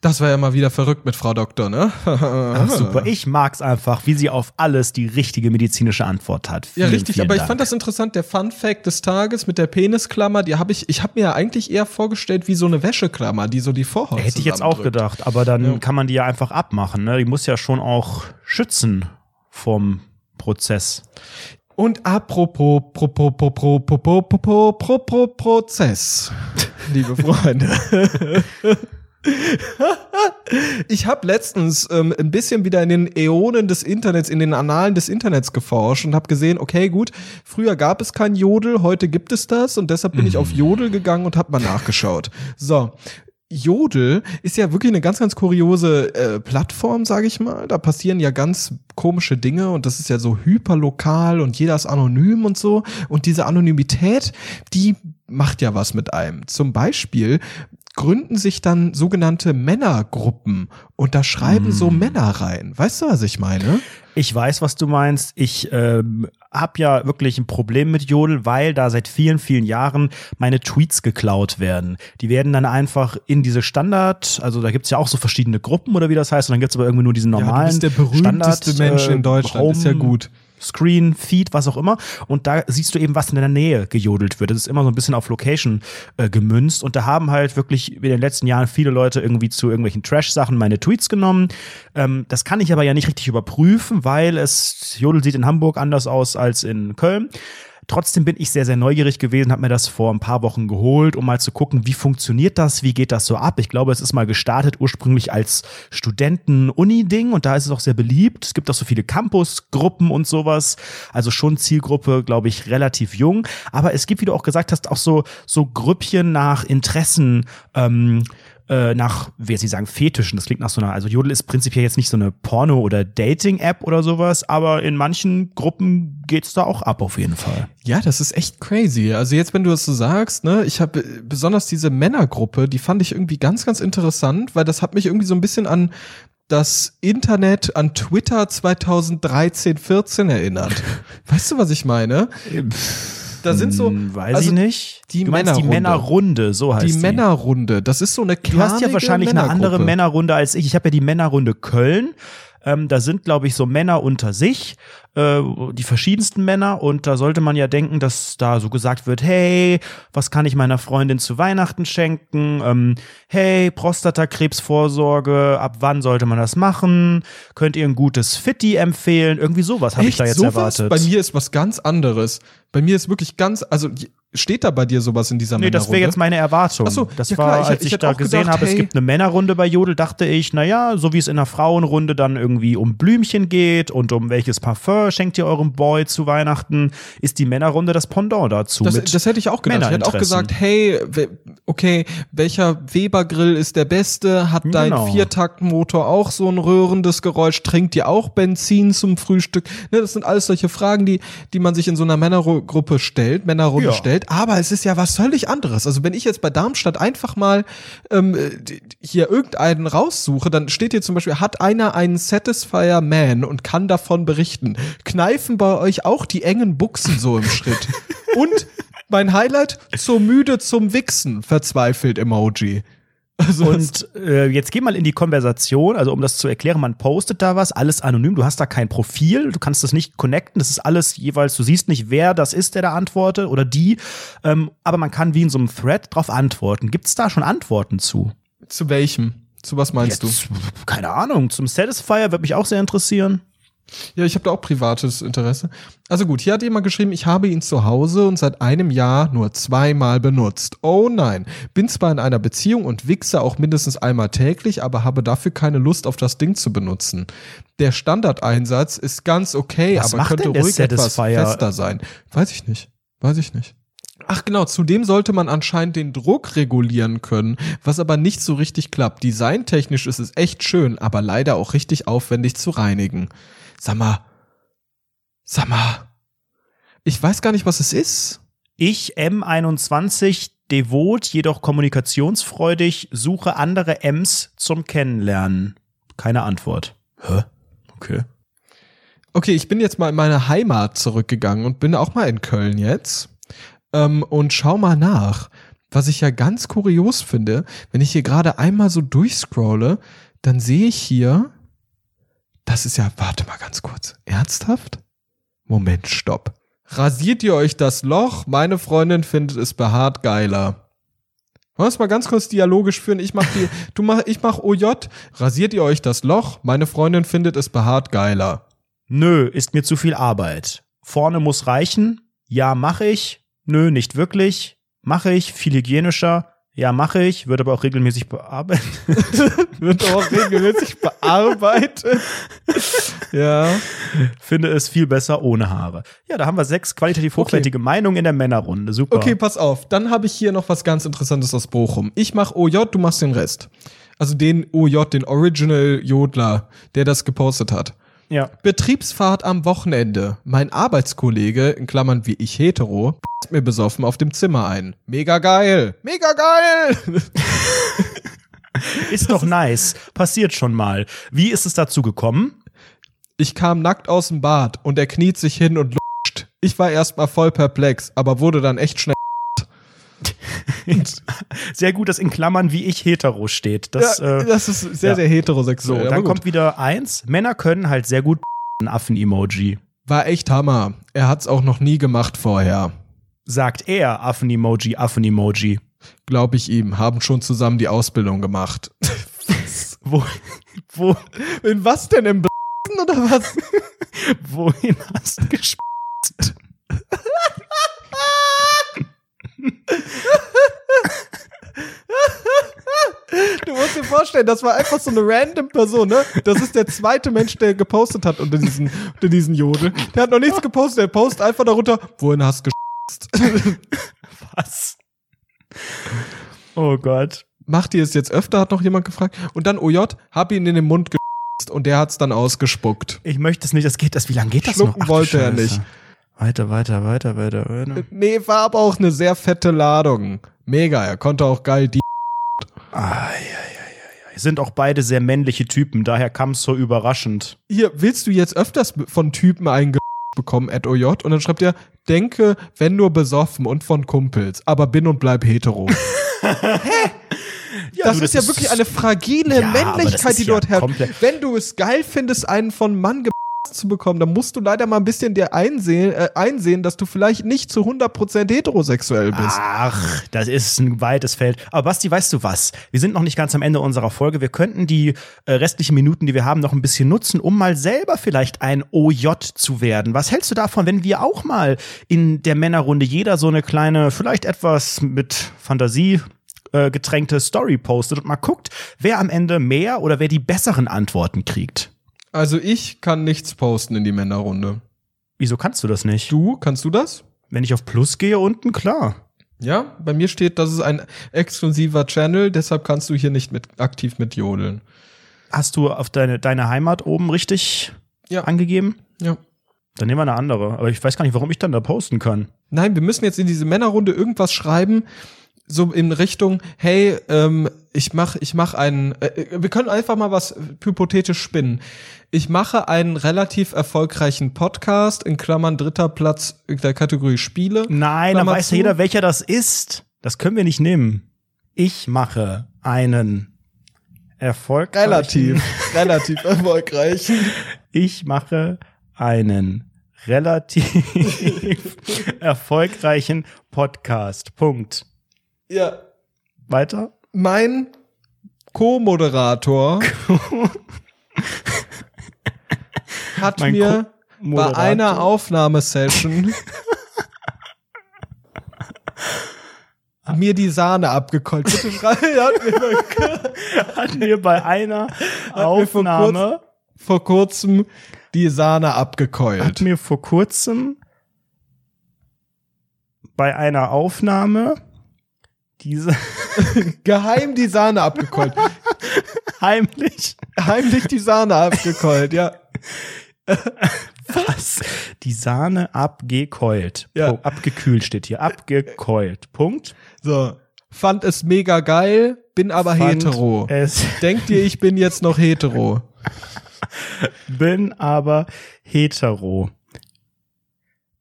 Das war ja mal wieder verrückt mit Frau Doktor, ne? Ach, super. Ich mag's einfach, wie sie auf alles die richtige medizinische Antwort hat. Ja, Vielen, richtig, vielen aber ich Dank. fand das interessant, der Fun Fact des Tages mit der Penisklammer, die habe ich, ich habe mir ja eigentlich eher vorgestellt wie so eine Wäscheklammer, die so die Vorhaut Hätte ich jetzt auch gedacht, aber dann Ja. kann man die ja einfach abmachen. Ne? Die muss ja schon auch schützen vom Prozess. Und apropos, propos, propos, propos, propos, propos, Prozess, liebe Freunde. Ich habe letztens ähm, ein bisschen wieder in den Äonen des Internets, in den Annalen des Internets geforscht und habe gesehen, okay, gut, früher gab es kein Jodel, heute gibt es das und deshalb bin ich auf Jodel gegangen und habe mal nachgeschaut. So, Jodel ist ja wirklich eine ganz, ganz kuriose äh, Plattform, sage ich mal. Da passieren ja ganz komische Dinge und das ist ja so hyperlokal und jeder ist anonym und so. Und diese Anonymität, die macht ja was mit einem. Zum Beispiel gründen sich dann sogenannte Männergruppen und da schreiben so Mm. Männer rein. Weißt du, was ich meine? Ich weiß, was du meinst. Ich ähm, habe ja wirklich ein Problem mit Jodel, weil da seit vielen, vielen Jahren meine Tweets geklaut werden. Die werden dann einfach in diese Standard, also da gibt's ja auch so verschiedene Gruppen oder wie das heißt, und dann gibt's aber irgendwie nur diesen normalen ja, du bist der berühmteste Standard, Mensch äh, in Deutschland. ist ja Home- gut. Screen, Feed, was auch immer. Und da siehst du eben, was in der Nähe gejodelt wird. Das ist immer so ein bisschen auf Location äh, gemünzt. Und da haben halt wirklich in den letzten Jahren viele Leute irgendwie zu irgendwelchen Trash-Sachen meine Tweets genommen. Ähm, das kann ich aber ja nicht richtig überprüfen, weil es, Jodel sieht in Hamburg anders aus als in Köln. Trotzdem bin ich sehr, sehr neugierig gewesen, habe mir das vor ein paar Wochen geholt, um mal zu gucken, wie funktioniert das, wie geht das so ab. Ich glaube, es ist mal gestartet ursprünglich als Studenten-Uni-Ding und da ist es auch sehr beliebt. Es gibt auch so viele Campus-Gruppen und sowas. Also schon Zielgruppe, glaube ich, relativ jung. Aber es gibt, wie du auch gesagt hast, auch so, so Grüppchen nach Interessen, ähm, äh, nach, wie sie sagen, Fetischen. Das klingt nach so einer, also Jodel ist prinzipiell jetzt nicht so eine Porno- oder Dating-App oder sowas, aber in manchen Gruppen geht's da auch ab auf jeden Fall. Ja, das ist echt crazy. Also jetzt, wenn du das so sagst, ne, ich habe besonders diese Männergruppe, die fand ich irgendwie ganz, ganz interessant, weil das hat mich irgendwie so ein bisschen an das Internet, an Twitter 2013, 14 erinnert. weißt du, was ich meine? Da sind so, Hm, weiß also ich nicht. die du meinst die Männerrunde. So heißt die Männerrunde. Das ist so eine Du hast ja wahrscheinlich eine andere. Männerrunde als ich. Ich habe ja die Männerrunde Köln. Ähm, da sind, glaube ich, so Männer unter sich, äh, die verschiedensten Männer. Und da sollte man ja denken, dass da so gesagt wird, hey, was kann ich meiner Freundin zu Weihnachten schenken? Ähm, hey, Prostatakrebsvorsorge, ab wann sollte man das machen? Könnt ihr ein gutes Fitti empfehlen? Irgendwie sowas habe ich da jetzt sowas? erwartet. Bei mir ist was ganz anderes. Bei mir ist wirklich ganz, also steht da bei dir sowas in dieser Nee, das wäre Männerrunde? jetzt meine Erwartung. Ach so, das ja war, klar, ich- als ich ich, da gesehen gedacht, habe, es hey- gibt eine Männerrunde bei Jodel, dachte ich, naja, so wie es in der Frauenrunde dann irgendwie um Blümchen geht und um welches Parfum schenkt ihr eurem Boy zu Weihnachten, ist die Männerrunde das Pendant dazu. Das, das hätte ich auch gedacht. Ich hätte auch gesagt, hey, okay, welcher Weber-Grill ist der beste? Hat dein Genau. Viertaktmotor auch so ein röhrendes Geräusch? Trinkt ihr auch Benzin zum Frühstück? Ne, das sind alles solche Fragen, die, die man sich in so einer Männergruppe stellt, Männerrunde Ja. stellt. Aber es ist ja was völlig anderes. Also wenn ich jetzt bei Darmstadt einfach mal ähm, d- hier irgendeinen raussuche, dann steht hier zum Beispiel, hat einer einen Satisfier Man und kann davon berichten. Kneifen bei euch auch die engen Buchsen so im Schritt? Und mein Highlight, so müde zum Wichsen, verzweifelt Emoji. Also Und äh, jetzt geh mal in die Konversation, also um das zu erklären, man postet da was, alles anonym, du hast da kein Profil, du kannst das nicht connecten, das ist alles jeweils, du siehst nicht, wer das ist, der da antwortet oder die, ähm, aber man kann wie in so einem Thread drauf antworten. Gibt's da schon Antworten zu? zu welchem? Zu was meinst Jetzt, keine Ahnung, zum Satisfier würde mich auch sehr interessieren. Ja, ich habe da auch privates Interesse. Also gut, hier hat jemand geschrieben, ich habe ihn zu Hause und seit einem Jahr nur zweimal benutzt. Oh nein, bin zwar in einer Beziehung und wichse auch mindestens einmal täglich, aber habe dafür keine Lust auf das Ding zu benutzen. Der Standardeinsatz ist ganz okay, Was aber könnte ruhig etwas fester sein. Weiß ich nicht. Weiß ich nicht. Ach genau, zudem sollte man anscheinend den Druck regulieren können, was aber nicht so richtig klappt. Designtechnisch ist es echt schön, aber leider auch richtig aufwendig zu reinigen. Sag mal, sag mal, ich weiß gar nicht, was es ist. Ich, M21, devot, jedoch kommunikationsfreudig, suche andere Ms zum Kennenlernen. Keine Antwort. Hä? Okay. Okay, ich bin jetzt mal in meine Heimat zurückgegangen und bin auch mal in Köln jetzt. Ähm, und schau mal nach. Was ich ja ganz kurios finde, wenn ich hier gerade einmal so durchscrolle, dann sehe ich hier, das ist ja, warte mal ganz kurz, ernsthaft? Moment, stopp. Rasiert ihr euch das Loch? Meine Freundin findet es behaart geiler. Wollen wir es mal ganz kurz dialogisch führen? Ich mach die, du mach, ich mach OJ. Rasiert ihr euch das Loch? Meine Freundin findet es behaart geiler. Nö, ist mir zu viel Arbeit. Vorne muss reichen. Ja, mache ich. Nö, nicht wirklich. Mache ich. Viel hygienischer. Ja, mache ich. Wird aber auch regelmäßig bearbeitet. Wird auch regelmäßig bearbeitet. ja. Finde es viel besser ohne Haare. Ja, da haben wir sechs qualitativ hochwertige Meinungen in der Männerrunde. Super. Okay, pass auf. Dann habe ich hier noch was ganz Interessantes aus Bochum. Ich mach OJ, du machst den Rest. Also den OJ, den Original Jodler, der das gepostet hat. Ja. Betriebsfahrt am Wochenende. Mein Arbeitskollege, in Klammern wie ich hetero, mir besoffen auf dem Zimmer ein. Mega geil. Mega geil. Ist doch nice. Passiert schon mal. Wie ist es dazu gekommen? Ich kam nackt aus dem Bad und er kniet sich hin und lutscht. Ich war erstmal voll perplex, aber wurde dann echt schnell. Sehr gut, dass in Klammern wie ich hetero steht. Das, ja, äh, das ist sehr, ja. sehr so, heterosexuell. aber dann gut. kommt wieder eins. Männer können halt sehr gut ein Affen-Emoji. War echt Hammer. Er hat's auch noch nie gemacht vorher. Sagt er Affen-Emoji, Affen-Emoji. Glaub ich ihm. Haben schon zusammen die Ausbildung gemacht. Wo, wo, In was denn im oder was? wohin hast du gespitzt? Du musst dir vorstellen, das war einfach so eine random Person, ne? Das ist der zweite Mensch, der gepostet hat unter diesen, unter diesen Jodel. Der hat noch nichts gepostet, der postet einfach darunter, wohin hast du? Was? Oh Gott. Macht ihr es jetzt öfter, hat noch jemand gefragt. Und dann OJ, hab ihn in den Mund gespitzt und der hat's dann ausgespuckt. Ich möchte es nicht. Das geht das. Wie lange geht das Schlucken noch? du wollte er nicht. Weiter, weiter, weiter, weiter, weiter. Nee, war aber auch eine sehr fette Ladung. Mega, er konnte auch geil die. Sind auch beide sehr männliche Typen, daher kam es so überraschend. Hier, willst du jetzt öfters von Typen einge bekommen, at OJ? Und dann schreibt er, denke, wenn nur besoffen und von Kumpels, aber bin und bleib hetero. das du, ist ja das wirklich ist- eine fragile Ja, Männlichkeit, ist die ja dort herrscht. Wenn du es geil findest, einen von Mann ge zu bekommen, dann musst du leider mal ein bisschen dir einsehen, äh, einsehen, dass du vielleicht nicht zu 100% heterosexuell bist. Ach, das ist ein weites Feld. Aber Basti, weißt du was? Wir sind noch nicht ganz am Ende unserer Folge. Wir könnten die äh, restlichen Minuten, die wir haben, noch ein bisschen nutzen, um mal selber vielleicht ein OJ zu werden. Was hältst du davon, wenn wir auch mal in der Männerrunde jeder so eine kleine, vielleicht etwas mit Fantasie äh, getränkte Story postet und mal guckt, wer am Ende mehr oder wer die besseren Antworten kriegt? Also ich kann nichts posten in die Männerrunde. Wieso kannst du das nicht? Du, kannst du das? Wenn ich auf Plus gehe unten, klar. Ja, bei mir steht, das ist ein exklusiver Channel, deshalb kannst du hier nicht mit, aktiv mit jodeln. Hast du auf deine, deine Heimat oben richtig Ja. angegeben? Ja. Dann nehmen wir eine andere. Aber ich weiß gar nicht, warum ich dann da posten kann. Nein, wir müssen jetzt in diese Männerrunde irgendwas schreiben, so in Richtung, hey, ähm, ich mach, ich mach einen, äh, wir können einfach mal was hypothetisch spinnen. Ich mache einen relativ erfolgreichen Podcast, in Klammern dritter Platz der Kategorie Spiele. Nein, dann Klammer weiß ja jeder, welcher das ist. Das können wir nicht nehmen. Ich mache einen erfolgreichen. Relativ, relativ erfolgreichen. Ich mache einen relativ erfolgreichen Podcast. Punkt. Ja. Weiter? Mein Co-Moderator hat Mein mir bei Co-Moderator. einer Aufnahmesession mir die Sahne abgekollt. Bitte schreib, hat mir Hat mir bei einer mir vor Aufnahme vor kurzem die Sahne hat abgekeult. mir vor kurzem bei einer Aufnahme diese Geheim die Sahne abgekeult. heimlich Heimlich die Sahne abgekeult, ja. was die Sahne abgekeult. Ja. Oh, abgekühlt steht hier. Abgekeult. Punkt. So. Fand es mega geil, bin aber Fand hetero. Es Denkt ihr, ich bin jetzt noch hetero? bin aber hetero.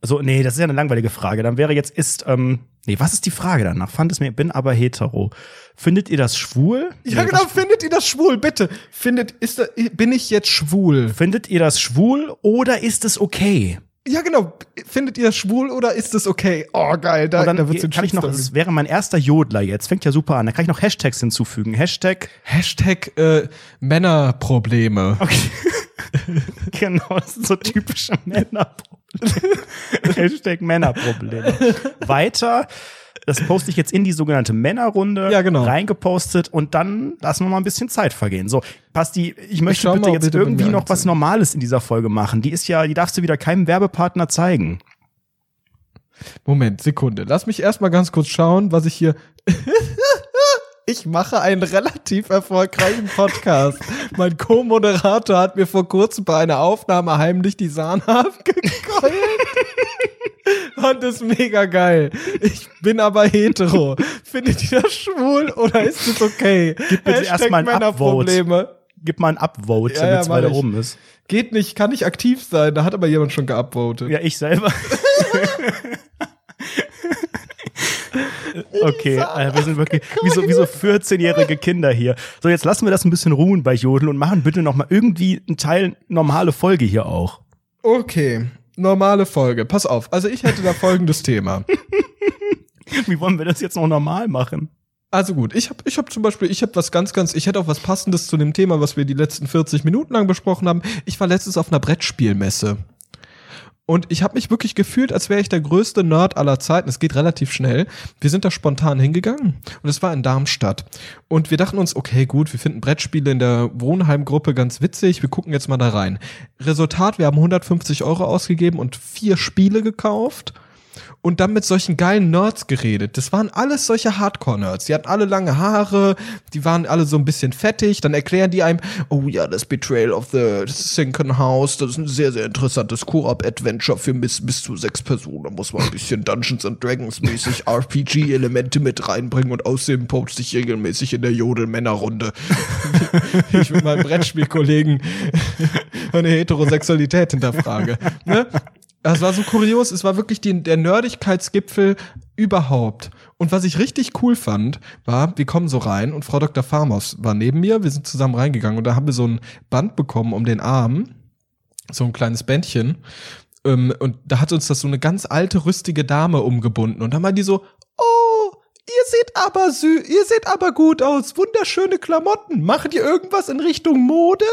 So, nee, das ist ja eine langweilige Frage. Dann wäre jetzt ist, ähm, nee, was ist die Frage danach? Fand es mir, bin aber hetero. Findet ihr das schwul? Ja, Nee, genau. Findet ihr das schwul? Bitte. Findet, ist da, bin ich jetzt schwul? Findet ihr das schwul oder ist es okay? Ja, genau. Findet ihr schwul oder ist es okay? Oh, geil. Da, Und dann da wird's kann ich noch, das wäre mein erster Jodler jetzt. Fängt ja super an. Da kann ich noch Hashtags hinzufügen. Hashtag, Hashtag äh, Männerprobleme. okay. genau, das sind so typische Männerprobleme. Hashtag Männerprobleme. Weiter. Das poste ich jetzt in die sogenannte Männerrunde Ja, genau. reingepostet und dann lassen wir mal ein bisschen Zeit vergehen. So, Basti, ich möchte schau bitte mal, jetzt bitte irgendwie noch was. Normales in dieser Folge machen. Die ist ja, die darfst du wieder keinem Werbepartner zeigen. Moment, Sekunde. Lass mich erstmal ganz kurz schauen, was ich hier. Ich mache einen relativ erfolgreichen Podcast. Mein Co-Moderator hat mir vor kurzem bei einer Aufnahme heimlich die Sahne abgekeult. Und das ist mega geil. Ich bin aber hetero. Findet ihr das schwul oder ist es okay? Gib bitte erstmal ein Männerprobleme. Gib mal ein Upvote, Ja, damit es weiter ich. oben ist. Geht nicht, kann nicht aktiv sein. Da hat aber jemand schon geupvotet. Ja, ich selber. Okay, Alter, wir sind wirklich wie so, wie so 14-jährige Kinder hier. So, jetzt lassen wir das ein bisschen ruhen bei Jodel und machen bitte noch mal irgendwie einen Teil normale Folge hier auch. Okay, normale Folge. Pass auf. Also ich hätte da folgendes Thema. Wie wollen wir das jetzt noch normal machen? Also gut, ich habe ich hab zum Beispiel, ich habe was ganz, ganz, ich hätte auch was Passendes zu dem Thema, was wir die letzten 40 Minuten lang besprochen haben. Ich war letztens auf einer Brettspielmesse. Und ich habe mich wirklich gefühlt, als wäre ich der größte Nerd aller Zeiten. Es geht relativ schnell. Wir sind da spontan hingegangen und es war in Darmstadt. Und wir dachten uns, okay, gut, wir finden Brettspiele in der Wohnheimgruppe ganz witzig. Wir gucken jetzt mal da rein. Resultat, wir haben 150 Euro ausgegeben und vier Spiele gekauft und dann mit solchen geilen Nerds geredet. Das waren alles solche Hardcore-Nerds. Die hatten alle lange Haare, die waren alle so ein bisschen fettig. Dann erklären die einem, oh ja, das Betrayal of the Sinken House, das ist ein sehr, sehr interessantes Koop-Adventure für bis, bis zu sechs Personen. Da muss man ein bisschen Dungeons and Dragons mäßig RPG-Elemente mit reinbringen und außerdem poste ich regelmäßig in der Jodel-Männerrunde. ich mit meinem Brettspielkollegen meine Heterosexualität hinterfrage. Ne? Das war so kurios, es war wirklich die, der Nerdigkeitsgipfel überhaupt. Und was ich richtig cool fand, war, wir kommen so rein und Frau Dr. Farmos war neben mir, wir sind zusammen reingegangen und da haben wir so ein Band bekommen um den Arm, so ein kleines Bändchen. Ähm, und da hat uns das so eine ganz alte, rüstige Dame umgebunden. Und dann war die so, oh, ihr seht aber sü, ihr seht aber gut aus, wunderschöne Klamotten. Macht ihr irgendwas in Richtung Mode?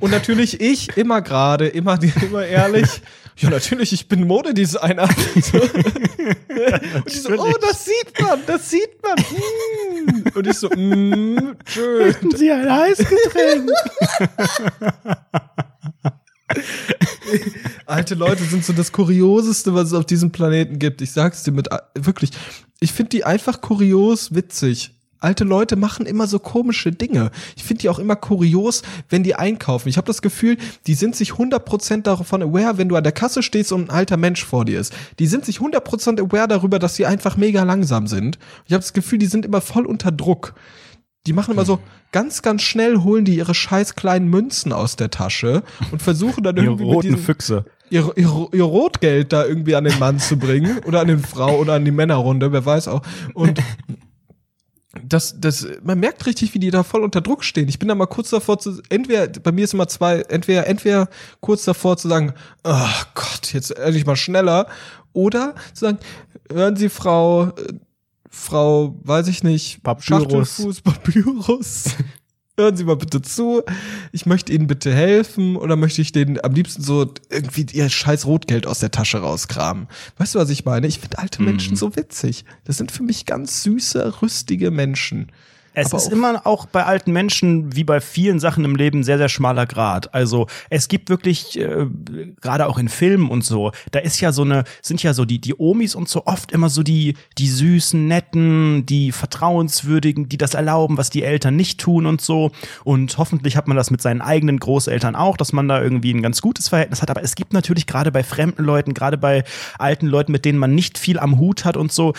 Und natürlich ich, immer gerade, immer, immer ehrlich. Ja, natürlich, ich bin Modedesigner. So. Und ich so, oh, das sieht man, das sieht man. Mm. Und ich so, mm, schön. Sie ein Eisgetränk. Alte Leute sind so das Kurioseste, was es auf diesem Planeten gibt. Ich sag's dir mit, wirklich. Ich finde die einfach kurios witzig. Alte Leute machen immer so komische Dinge. Ich finde die auch immer kurios, wenn die einkaufen. Ich habe das Gefühl, die sind sich 100% davon aware, wenn du an der Kasse stehst und ein alter Mensch vor dir ist. Die sind sich 100% aware darüber, dass sie einfach mega langsam sind. Ich habe das Gefühl, die sind immer voll unter Druck. Die machen immer so ganz, ganz schnell holen die ihre scheiß kleinen Münzen aus der Tasche und versuchen dann irgendwie mit roten diesem, Füchse. ihr, ihr, ihr Rotgeld da irgendwie an den Mann zu bringen oder an den Frau oder an die Männerrunde, wer weiß auch. Und das, das, man merkt richtig, wie die da voll unter Druck stehen. Ich bin da mal kurz davor zu, entweder, bei mir ist immer zwei, entweder, entweder kurz davor zu sagen, oh Gott, jetzt endlich mal schneller, oder zu sagen, hören Sie, Frau, äh, Frau, weiß ich nicht, Papyrus. Schachtelfuß, Papyrus. Hören Sie mal bitte zu. Ich möchte Ihnen bitte helfen oder möchte ich denen am liebsten so irgendwie ihr scheiß Rotgeld aus der Tasche rauskramen. Weißt du, was ich meine? Ich finde alte Menschen so witzig. Das sind für mich ganz süße, rüstige Menschen. Es Aber ist auch- immer auch bei alten Menschen, wie bei vielen Sachen im Leben, sehr, sehr schmaler Grad. Also es gibt wirklich, äh, gerade auch in Filmen und so, da ist ja so eine, sind ja so die, die Omis und so oft immer so die, die süßen, netten, die vertrauenswürdigen, die das erlauben, was die Eltern nicht tun und so. Und hoffentlich hat man das mit seinen eigenen Großeltern auch, dass man da irgendwie ein ganz gutes Verhältnis hat. Aber es gibt natürlich gerade bei fremden Leuten, gerade bei alten Leuten, mit denen man nicht viel am Hut hat und so,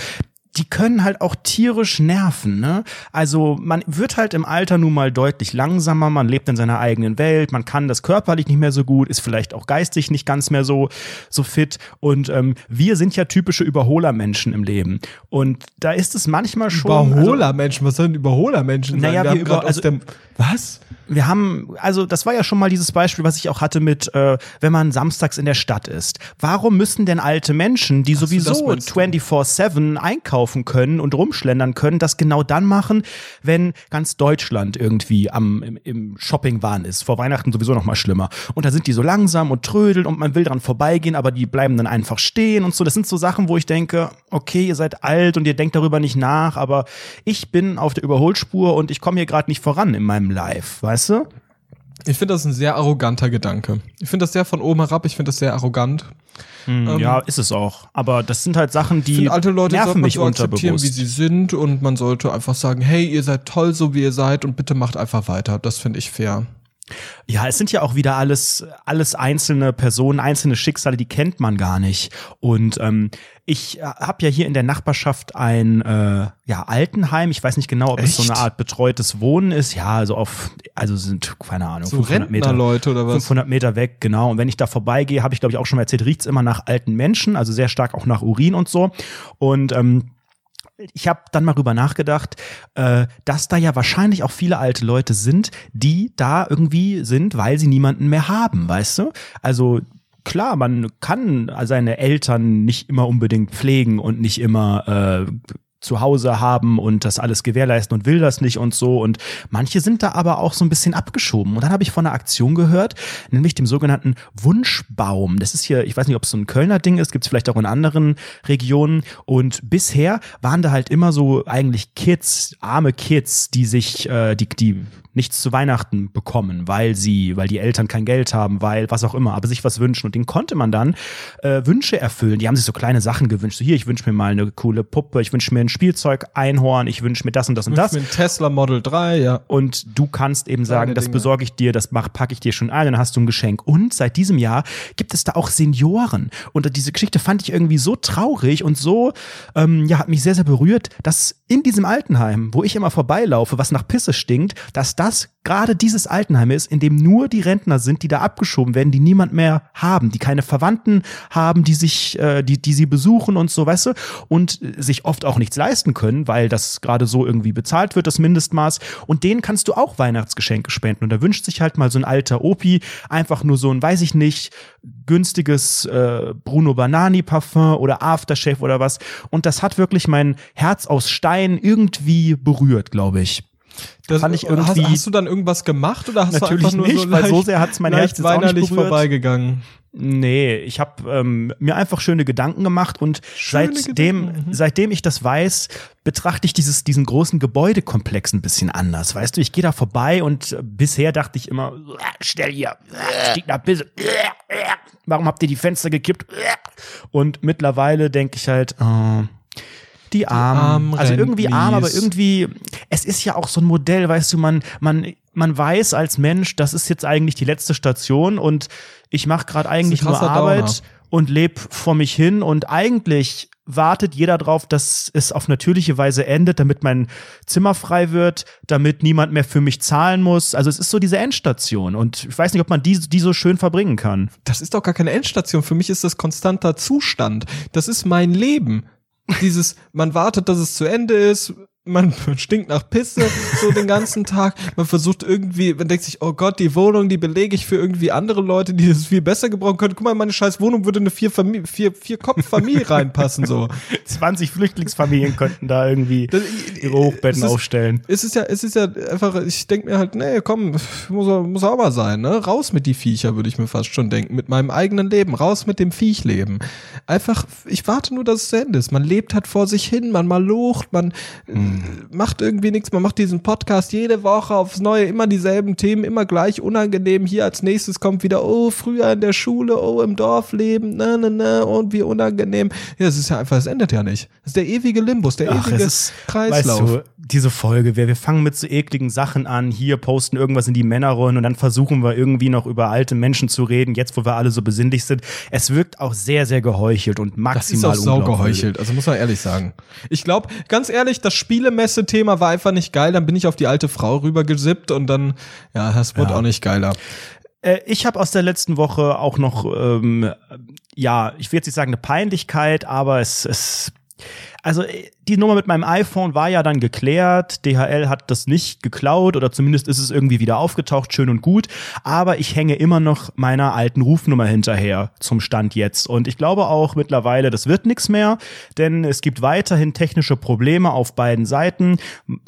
die können halt auch tierisch nerven, ne? Also man wird halt im Alter nun mal deutlich langsamer, man lebt in seiner eigenen Welt, man kann das körperlich nicht mehr so gut, ist vielleicht auch geistig nicht ganz mehr so so fit und ähm, wir sind ja typische Überholermenschen im Leben und da ist es manchmal schon also, Überholermenschen, was sollen Überholermenschen sein? Naja, wir wir über- aus also- dem, was? wir haben, also das war ja schon mal dieses Beispiel, was ich auch hatte mit, äh, wenn man samstags in der Stadt ist. Warum müssen denn alte Menschen, die das sowieso meinst du. 24-7 einkaufen können und rumschlendern können, das genau dann machen, wenn ganz Deutschland irgendwie am, im, im Shoppingwahn ist. Vor Weihnachten sowieso noch mal schlimmer. Und da sind die so langsam und trödeln und man will dran vorbeigehen, aber die bleiben dann einfach stehen und so. Das sind so Sachen, wo ich denke, okay, ihr seid alt und ihr denkt darüber nicht nach, aber ich bin auf der Überholspur und ich komme hier gerade nicht voran in meinem Life, weißt du? Ich finde das ein sehr arroganter Gedanke. Ich finde das sehr von oben herab, ich finde das sehr arrogant. Hm, ja, ist es auch. Aber das sind halt Sachen, die alte Leute nerven mich so akzeptieren, wie sie sind und man sollte einfach sagen, hey, ihr seid toll, so wie ihr seid und bitte macht einfach weiter. Das finde ich fair. Ja, es sind ja auch wieder alles, alles einzelne Personen, einzelne Schicksale, die kennt man gar nicht. Und ähm, ich habe ja hier in der Nachbarschaft ein äh, ja, Altenheim. Ich weiß nicht genau, ob es so Echt? eine Art betreutes Wohnen ist. Ja, also auf, also sind, keine Ahnung, So 500 Meter. Rentnerleute oder was? 500 Meter weg, genau. Und wenn ich da vorbeigehe, habe ich, glaube ich, auch schon mal erzählt, riecht's immer nach alten Menschen, also sehr stark auch nach Urin und so. Und ähm, ich habe dann mal drüber nachgedacht, äh, dass da ja wahrscheinlich auch viele alte Leute sind, die da irgendwie sind, weil sie niemanden mehr haben, weißt du? Also klar, man kann seine Eltern nicht immer unbedingt pflegen und nicht immer äh, zu Hause haben und das alles gewährleisten und will das nicht und so. Und manche sind da aber auch so ein bisschen abgeschoben. Und dann habe ich von einer Aktion gehört, nämlich dem sogenannten Wunschbaum. Das ist hier, ich weiß nicht, ob es so ein Kölner Ding ist, gibt es vielleicht auch in anderen Regionen. Und bisher waren da halt immer so eigentlich Kids, arme Kids, die sich, äh, die, die nichts zu Weihnachten bekommen, weil sie, weil die Eltern kein Geld haben, weil was auch immer, aber sich was wünschen. Und denen konnte man dann äh, Wünsche erfüllen. Die haben sich so kleine Sachen gewünscht. So hier, ich wünsche mir mal eine coole Puppe, ich wünsche mir ein Spielzeug, Einhorn, ich wünsche mir das und das und Das das. mit Tesla Model 3, ja. Und du kannst eben sagen, das Dinge. besorge ich dir, das packe ich dir schon ein, dann hast du ein Geschenk. Und seit diesem Jahr gibt es da auch Senioren. Und diese Geschichte fand ich irgendwie so traurig und so, ähm, ja, hat mich sehr, sehr berührt, dass in diesem Altenheim, wo ich immer vorbeilaufe, was nach Pisse stinkt, dass das gerade dieses Altenheim ist, in dem nur die Rentner sind, die da abgeschoben werden, die niemand mehr haben, die keine Verwandten haben, die sich, äh, die, die sie besuchen und so, weißt du, und sich oft auch nichts leisten können, weil das gerade so irgendwie bezahlt wird, das Mindestmaß. Und denen kannst du auch Weihnachtsgeschenke spenden. Und da wünscht sich halt mal so ein alter Opi einfach nur so ein, weiß ich nicht, günstiges äh, Bruno Banani Parfum oder Aftershave oder was. Und das hat wirklich mein Herz aus Stein irgendwie berührt, glaube ich. Das Fand ich hast, irgendwie- hast du dann irgendwas gemacht oder hast Natürlich du einfach nur nicht, so weil leicht, so sehr hat's mein Herz jetzt auch nicht berührt. vorbeigegangen? Nee, ich habe ähm, mir einfach schöne Gedanken gemacht und Schöne seitdem, Gedanken, mhm. seitdem ich das weiß, betrachte ich dieses, diesen großen Gebäudekomplex ein bisschen anders. Weißt du, ich gehe da vorbei und äh, bisher dachte ich immer, "Äh, stell hier, äh, stinkt nach. Äh, äh, Warum habt ihr die Fenster gekippt? Äh." Und mittlerweile denke ich halt, oh, die Armen. also irgendwie arm, aber irgendwie, es ist ja auch so ein Modell, weißt du, man, man, man weiß als Mensch, das ist jetzt eigentlich die letzte Station und ich mache gerade eigentlich nur Arbeit Downer. und lebe vor mich hin und eigentlich wartet jeder drauf, dass es auf natürliche Weise endet, damit mein Zimmer frei wird, damit niemand mehr für mich zahlen muss. Also es ist so diese Endstation und ich weiß nicht, ob man die, die so schön verbringen kann. Das ist doch gar keine Endstation. Für mich ist das konstanter Zustand. Das ist mein Leben. Dieses, man wartet, dass es zu Ende ist. Man stinkt nach Pisse so den ganzen Tag. Man versucht irgendwie, man denkt sich, oh Gott, die Wohnung, die belege ich für irgendwie andere Leute, die das viel besser gebrauchen können. Guck mal, meine scheiß Wohnung würde eine vier, Famili vier, vier Kopf-Familie reinpassen, so. 20 Flüchtlingsfamilien könnten da irgendwie Das- ihre Hochbetten es ist- aufstellen. Es ist ja, es ist ja einfach, ich denke mir halt, nee, komm, muss, muss sauber sein, ne? Raus mit die Viecher, würde ich mir fast schon denken. Mit meinem eigenen Leben, raus mit dem Viechleben. Einfach, ich warte nur, dass es zu Ende ist. Man lebt halt vor sich hin, man malucht, man äh, macht irgendwie nichts, man macht diesen Podcast jede Woche aufs Neue, immer dieselben Themen, immer gleich unangenehm. Hier als nächstes kommt wieder, oh, früher in der Schule, oh, im Dorf leben, ne, ne, ne, und wie unangenehm. Ja, es ist ja einfach, es endet ja nicht. Das ist der ewige Limbus, der Ach, ewige es ist, Kreislauf. weißt du, diese Folge, wir, wir fangen mit so ekligen Sachen an, hier posten irgendwas in die Männerrollen und dann versuchen wir irgendwie noch über alte Menschen zu reden, jetzt wo wir alle so besinnlich sind. Es wirkt auch sehr, sehr geheuchelt und Das ist maximal auch sau unglaubwürdig. geheuchelt, also muss man ehrlich sagen. Ich glaube, ganz ehrlich, das Spielemesse-Thema war einfach nicht geil. Dann bin ich auf die alte Frau rübergesippt und dann, ja, das wurde Ja. auch nicht geiler. Äh, ich habe aus der letzten Woche auch noch, ähm, ja, ich will jetzt nicht sagen eine Peinlichkeit, aber es, es also äh, die Nummer mit meinem iPhone war ja dann geklärt. DHL hat das nicht geklaut oder zumindest ist es irgendwie wieder aufgetaucht, schön und gut. Aber ich hänge immer noch meiner alten Rufnummer hinterher zum Stand jetzt. Und ich glaube auch mittlerweile, das wird nichts mehr, denn es gibt weiterhin technische Probleme auf beiden Seiten.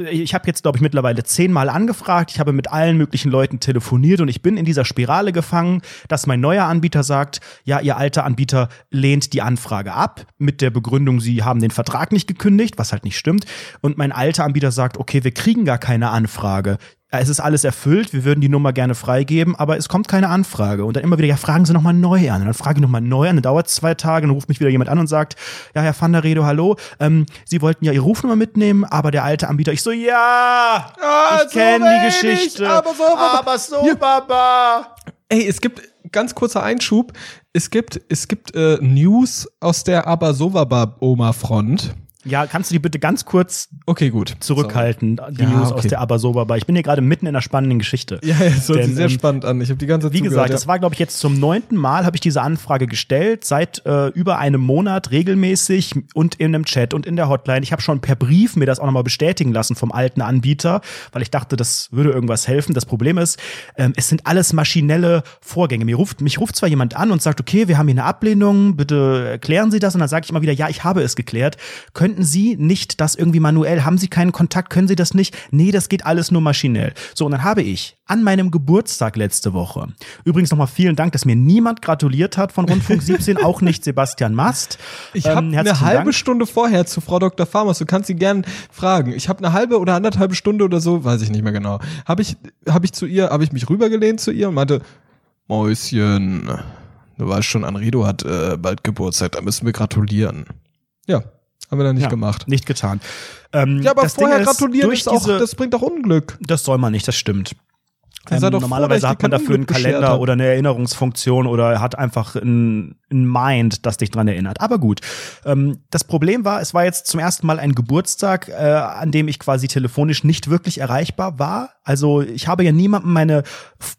Ich habe jetzt, glaube ich, mittlerweile zehnmal angefragt. Ich habe mit allen möglichen Leuten telefoniert und ich bin in dieser Spirale gefangen, dass mein neuer Anbieter sagt, ja, ihr alter Anbieter lehnt die Anfrage ab mit der Begründung, sie haben den Vertrag Vertrag nicht gekündigt, was halt nicht stimmt. Und mein alter Anbieter sagt, okay, wir kriegen gar keine Anfrage. Es ist alles erfüllt, wir würden die Nummer gerne freigeben, aber es kommt keine Anfrage. Und dann immer wieder, ja, fragen Sie nochmal neu an. Und dann frage ich nochmal neu an, dann dauert es zwei Tage, dann ruft mich wieder jemand an und sagt, ja, Herr van der Redo, hallo, ähm, Sie wollten ja Ihre Rufnummer mitnehmen, aber der alte Anbieter, ich so, ja, ich so kenne die Geschichte. aber so, Baba. aber so, Baba. Ey, es gibt ganz kurzer Einschub. Es gibt es gibt äh, News aus der Abasovaba Oma Front. Ja, kannst du die bitte ganz kurz Okay, gut. zurückhalten, die Ja, News aus okay. der Abasoba. Ich bin hier gerade mitten in einer spannenden Geschichte. Ja, es hört Denn, sich sehr ähm, spannend an. Ich habe die ganze Zeit Wie gesagt, zugehört, das ja. war, glaube ich, jetzt zum neunten Mal habe ich diese Anfrage gestellt, seit äh, über einem Monat regelmäßig und in einem Chat und in der Hotline. Ich habe schon per Brief mir das auch nochmal bestätigen lassen vom alten Anbieter, weil ich dachte, das würde irgendwas helfen. Das Problem ist, ähm, es sind alles maschinelle Vorgänge. Mir ruft, mich ruft zwar jemand an und sagt, okay, wir haben hier eine Ablehnung, bitte erklären Sie das. Und dann sage ich immer wieder, ja, ich habe es geklärt. Könnten Sie nicht das irgendwie manuell? Haben Sie keinen Kontakt? Können Sie das nicht? Nee, das geht alles nur maschinell. So, und dann habe ich an meinem Geburtstag letzte Woche, übrigens nochmal vielen Dank, dass mir niemand gratuliert hat von Rundfunk 17, auch nicht Sebastian Mast. Ich habe Ähm, eine halbe Dank. Stunde vorher zu Frau Dr. Farmers, du kannst sie gern fragen. Ich habe eine halbe oder anderthalb Stunde oder so, weiß ich nicht mehr genau. Habe ich habe ich zu ihr, habe ich mich rübergelehnt zu ihr und meinte, Mäuschen, du weißt schon, Anrido hat äh, bald Geburtstag, da müssen wir gratulieren. Ja, haben wir dann nicht Ja, gemacht. Nicht getan. Ähm, Ja, aber Ding vorher ist, gratulieren durch ist auch, diese, das bringt auch Unglück. Das soll man nicht, das stimmt. Ähm, froh, normalerweise hat man dafür einen Kalender hab. oder eine Erinnerungsfunktion oder hat einfach ein, ein Mind, das dich dran erinnert. Aber gut. Ähm, das Problem war, es war jetzt zum ersten Mal ein Geburtstag, äh, an dem ich quasi telefonisch nicht wirklich erreichbar war. Also ich habe ja niemandem meine,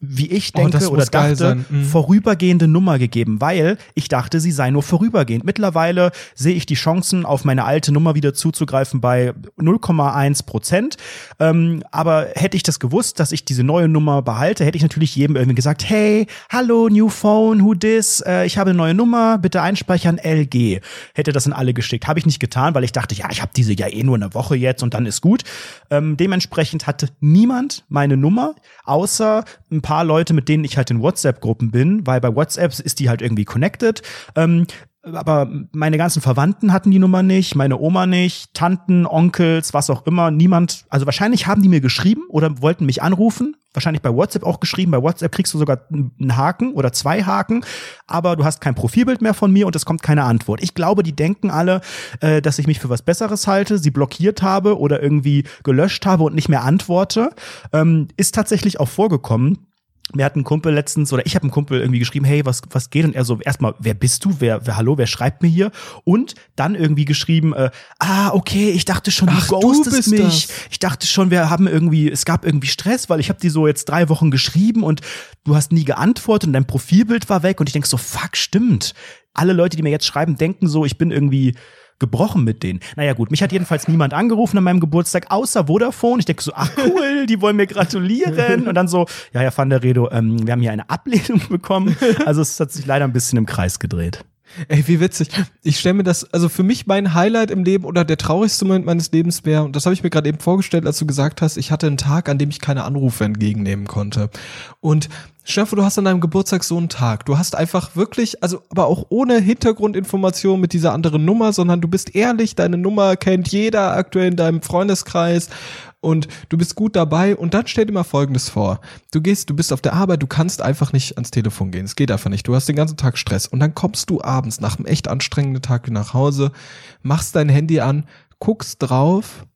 wie ich Oh, denke das oder dachte. Mhm. vorübergehende Nummer gegeben, weil ich dachte, sie sei nur vorübergehend. Mittlerweile sehe ich die Chancen, auf meine alte Nummer wieder zuzugreifen bei 0,1 Prozent. Ähm, aber hätte ich das gewusst, dass ich diese neue Nummer behalte, hätte ich natürlich jedem irgendwie gesagt, hey, hallo, new phone, who this? Äh, ich habe eine neue Nummer, bitte einspeichern, LG. Hätte das an alle geschickt. Habe ich nicht getan, weil ich dachte, ja, ich habe diese ja eh nur eine Woche jetzt und dann ist gut. Ähm, dementsprechend hatte niemand meine Nummer, außer ein paar Leute, mit denen ich halt in WhatsApp-Gruppen bin, weil bei WhatsApp ist die halt irgendwie connected. Ähm, aber meine ganzen Verwandten hatten die Nummer nicht, meine Oma nicht, Tanten, Onkels, was auch immer, niemand. Also wahrscheinlich haben die mir geschrieben oder wollten mich anrufen. Wahrscheinlich bei WhatsApp auch geschrieben. Bei WhatsApp kriegst du sogar einen Haken oder zwei Haken, aber du hast kein Profilbild mehr von mir und es kommt keine Antwort. Ich glaube, die denken alle, äh, dass ich mich für was Besseres halte, sie blockiert habe oder irgendwie gelöscht habe und nicht mehr antworte. Ähm, ist tatsächlich auch vorgekommen. Mir hat ein Kumpel letztens, oder ich habe einem Kumpel irgendwie geschrieben, hey, was, was geht? Und er so, erstmal, wer bist du? Wer, wer, hallo, wer schreibt mir hier? Und dann irgendwie geschrieben, äh, ah, okay, ich dachte schon, Ach, du ghostest bist mich. das. Ich dachte schon, wir haben irgendwie, es gab irgendwie Stress, weil ich habe die so jetzt drei Wochen geschrieben und du hast nie geantwortet und dein Profilbild war weg. Und ich denk so, fuck, stimmt. Alle Leute, die mir jetzt schreiben, denken so, ich bin irgendwie gebrochen mit denen. Naja gut, mich hat jedenfalls niemand angerufen an meinem Geburtstag, außer Vodafone. Ich denke so, ach cool, die wollen mir gratulieren. Und dann so, ja, Herr van der Redo, ähm, wir haben hier eine Ablehnung bekommen. Also es hat sich leider ein bisschen im Kreis gedreht. Ey, wie witzig. Ich stelle mir das, also für mich mein Highlight im Leben oder der traurigste Moment meines Lebens wäre, und das habe ich mir gerade eben vorgestellt, als du gesagt hast, ich hatte einen Tag, an dem ich keine Anrufe entgegennehmen konnte. Und Stefan, du hast an deinem Geburtstag so einen Tag. Du hast einfach wirklich, also aber auch ohne Hintergrundinformation mit dieser anderen Nummer, sondern du bist ehrlich, deine Nummer kennt jeder aktuell in deinem Freundeskreis und du bist gut dabei und dann stell dir mal folgendes vor. Du gehst, du bist auf der Arbeit, du kannst einfach nicht ans Telefon gehen. Es geht einfach nicht. Du hast den ganzen Tag Stress und dann kommst du abends nach einem echt anstrengenden Tag nach Hause, machst dein Handy an, guckst drauf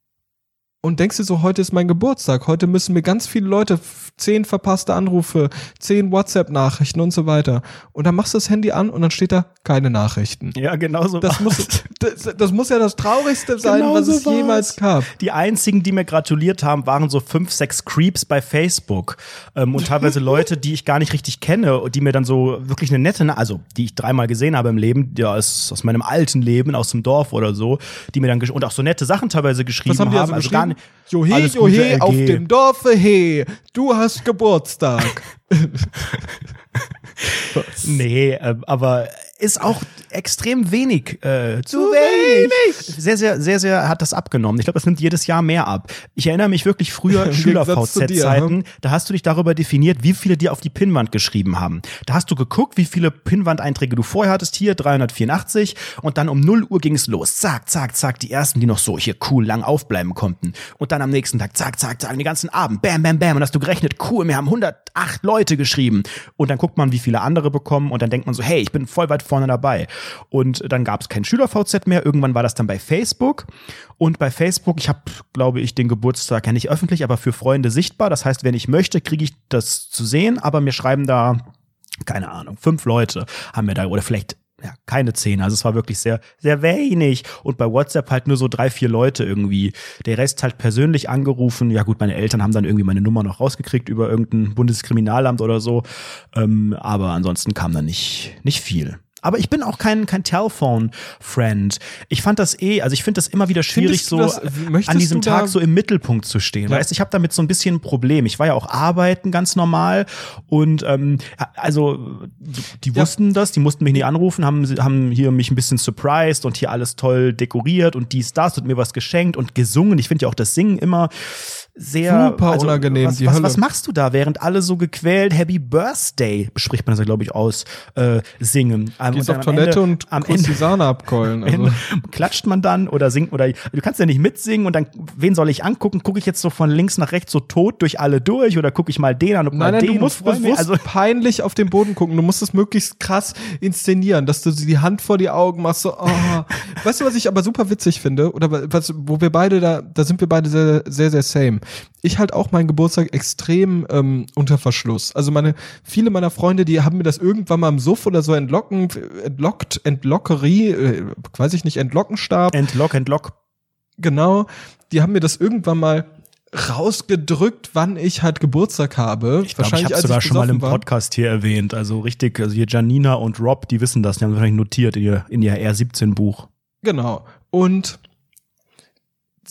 und denkst dir so, heute ist mein Geburtstag, heute müssen mir ganz viele Leute, zehn verpasste Anrufe, zehn WhatsApp-Nachrichten und so weiter. Und dann machst du das Handy an und dann steht da keine Nachrichten. Ja, genau so. Das muss, das, das muss ja das Traurigste sein, Genau was so es war's. jemals gab. Die einzigen, die mir gratuliert haben, waren so fünf, sechs Creeps bei Facebook. Ähm, und teilweise Leute, die ich gar nicht richtig kenne, und die mir dann so wirklich eine nette, also die ich dreimal gesehen habe im Leben, ja, aus, aus meinem alten Leben, aus dem Dorf oder so, die mir dann und auch so nette Sachen teilweise geschrieben Was haben die also, gar nicht. Johe, Alles Johe, auf dem Dorfe, he, du hast Geburtstag. Nee, ähm, aber ist auch extrem wenig. Äh, zu wenig. Sehr, sehr, sehr, sehr hat das abgenommen. Ich glaube, das nimmt jedes Jahr mehr ab. Ich erinnere mich wirklich früher Schüler-VZ-Zeiten. Da hast du dich darüber definiert, wie viele dir auf die Pinnwand geschrieben haben. Da hast du geguckt, wie viele Pinnwand-Einträge du vorher hattest. Hier 384. Und dann um 0 Uhr ging es los. Zack, zack, zack. Die ersten, die noch so hier cool lang aufbleiben konnten. Und dann am nächsten Tag, zack, zack, zack, den ganzen Abend. Bam, bam, bam. Und hast du gerechnet, cool, wir haben 108 Leute geschrieben. Und dann guckt man, wie viele andere bekommen. Und dann denkt man so, hey, ich bin voll weit vorne dabei. Und dann gab es kein Schüler-VZ mehr. Irgendwann war das dann bei Facebook. Und bei Facebook, ich habe, glaube ich, den Geburtstag ja nicht öffentlich, aber für Freunde sichtbar. Das heißt, wenn ich möchte, kriege ich das zu sehen. Aber mir schreiben da, keine Ahnung, fünf Leute haben mir da, oder vielleicht ja, keine zehn. Also es war wirklich sehr, sehr wenig. Und bei WhatsApp halt nur so drei, vier Leute irgendwie. Der Rest halt persönlich angerufen. Ja gut, meine Eltern haben dann irgendwie meine Nummer noch rausgekriegt über irgendein Bundeskriminalamt oder so. Ähm, aber ansonsten kam da nicht, nicht viel. Aber ich bin auch kein, kein Telephone-Friend. Ich fand das eh, also ich finde das immer wieder schwierig, so das- möchtest an diesem Tag so im Mittelpunkt zu stehen. Ja. Weißt ich habe damit so ein bisschen ein Problem. Ich war ja auch arbeiten ganz normal und ähm, also die Ja. wussten das, die mussten mich nicht anrufen, haben, haben hier mich ein bisschen surprised und hier alles toll dekoriert und dies, das und mir was geschenkt und gesungen. Ich finde ja auch das Singen immer sehr Super unangenehm, Was, was, was machst du da, während alle so gequält Happy Birthday, spricht man das ja, glaube ich, aus, äh, singen? Ähm, Gehst auf am Toilette Ende- und am Ende, die Sahne abkeulen. Also. Klatscht man dann oder singt oder du kannst ja nicht mitsingen und dann wen soll ich angucken? Gucke ich jetzt so von links nach rechts so tot durch alle durch oder gucke ich mal den an und mal Nein, nein, den du musst bewusst also peinlich auf den Boden gucken. Du musst es möglichst krass inszenieren, dass du die Hand vor die Augen machst. So, oh. weißt du, was ich aber super witzig finde? Oder was, wo wir beide da, da sind wir beide sehr, sehr, sehr same. Ich halt auch meinen Geburtstag extrem ähm, unter Verschluss. Also meine, viele meiner Freunde, die haben mir das irgendwann mal im Suff oder so entlocken, entlockt, Entlockerie, äh, weiß ich nicht, Entlockenstab. Entlock, entlock. Genau, die haben mir das irgendwann mal rausgedrückt, wann ich halt Geburtstag habe. Ich glaube, ich habe sogar schon mal im Podcast hier erwähnt. Also richtig, also hier Janina und Rob, die wissen das, die haben wahrscheinlich notiert in ihr, in ihr R17-Buch. Genau. Und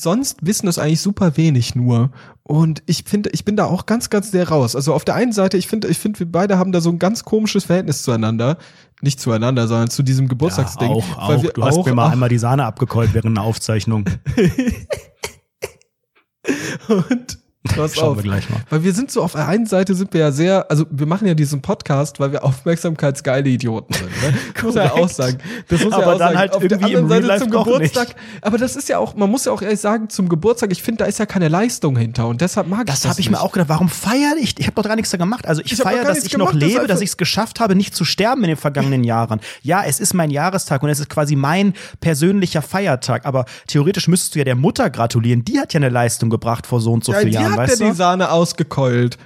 sonst wissen es eigentlich super wenig nur. Und ich finde, ich bin da auch ganz, ganz sehr raus. Also auf der einen Seite, ich finde, ich finde, wir beide haben da so ein ganz komisches Verhältnis zueinander. Nicht zueinander, sondern zu diesem Geburtstagsding. auch, weil auch. wir Du hast auch, mir mal auch- einmal die Sahne abgekeult während einer Aufzeichnung. und pass Schauen auf. wir gleich mal. Weil wir sind so auf der einen Seite sind wir ja sehr, also wir machen ja diesen Podcast, weil wir aufmerksamkeitsgeile Idioten sind. Ne? muss ja auch sagen. Das muss ja Aber auch dann sagen. halt auf der anderen Seite Life zum Geburtstag. nicht. Aber das ist ja auch, man muss ja auch ehrlich sagen, zum Geburtstag, ich finde, da ist ja keine Leistung hinter und deshalb mag Das ich das habe ich mir auch gedacht, warum feiere ich? Ich habe doch gar nichts da gemacht. Also ich, Ich feiere, dass ich noch gemacht, das ist lebe, dass einfach- ich es geschafft habe, nicht zu sterben in den vergangenen Jahren. Ja, es ist mein Jahrestag und es ist quasi mein persönlicher Feiertag. Aber theoretisch müsstest du ja der Mutter gratulieren. Die hat ja eine Leistung gebracht vor so und so ja, vielen die Jahren, hat weißt ja die du? Sahne ausgekeult.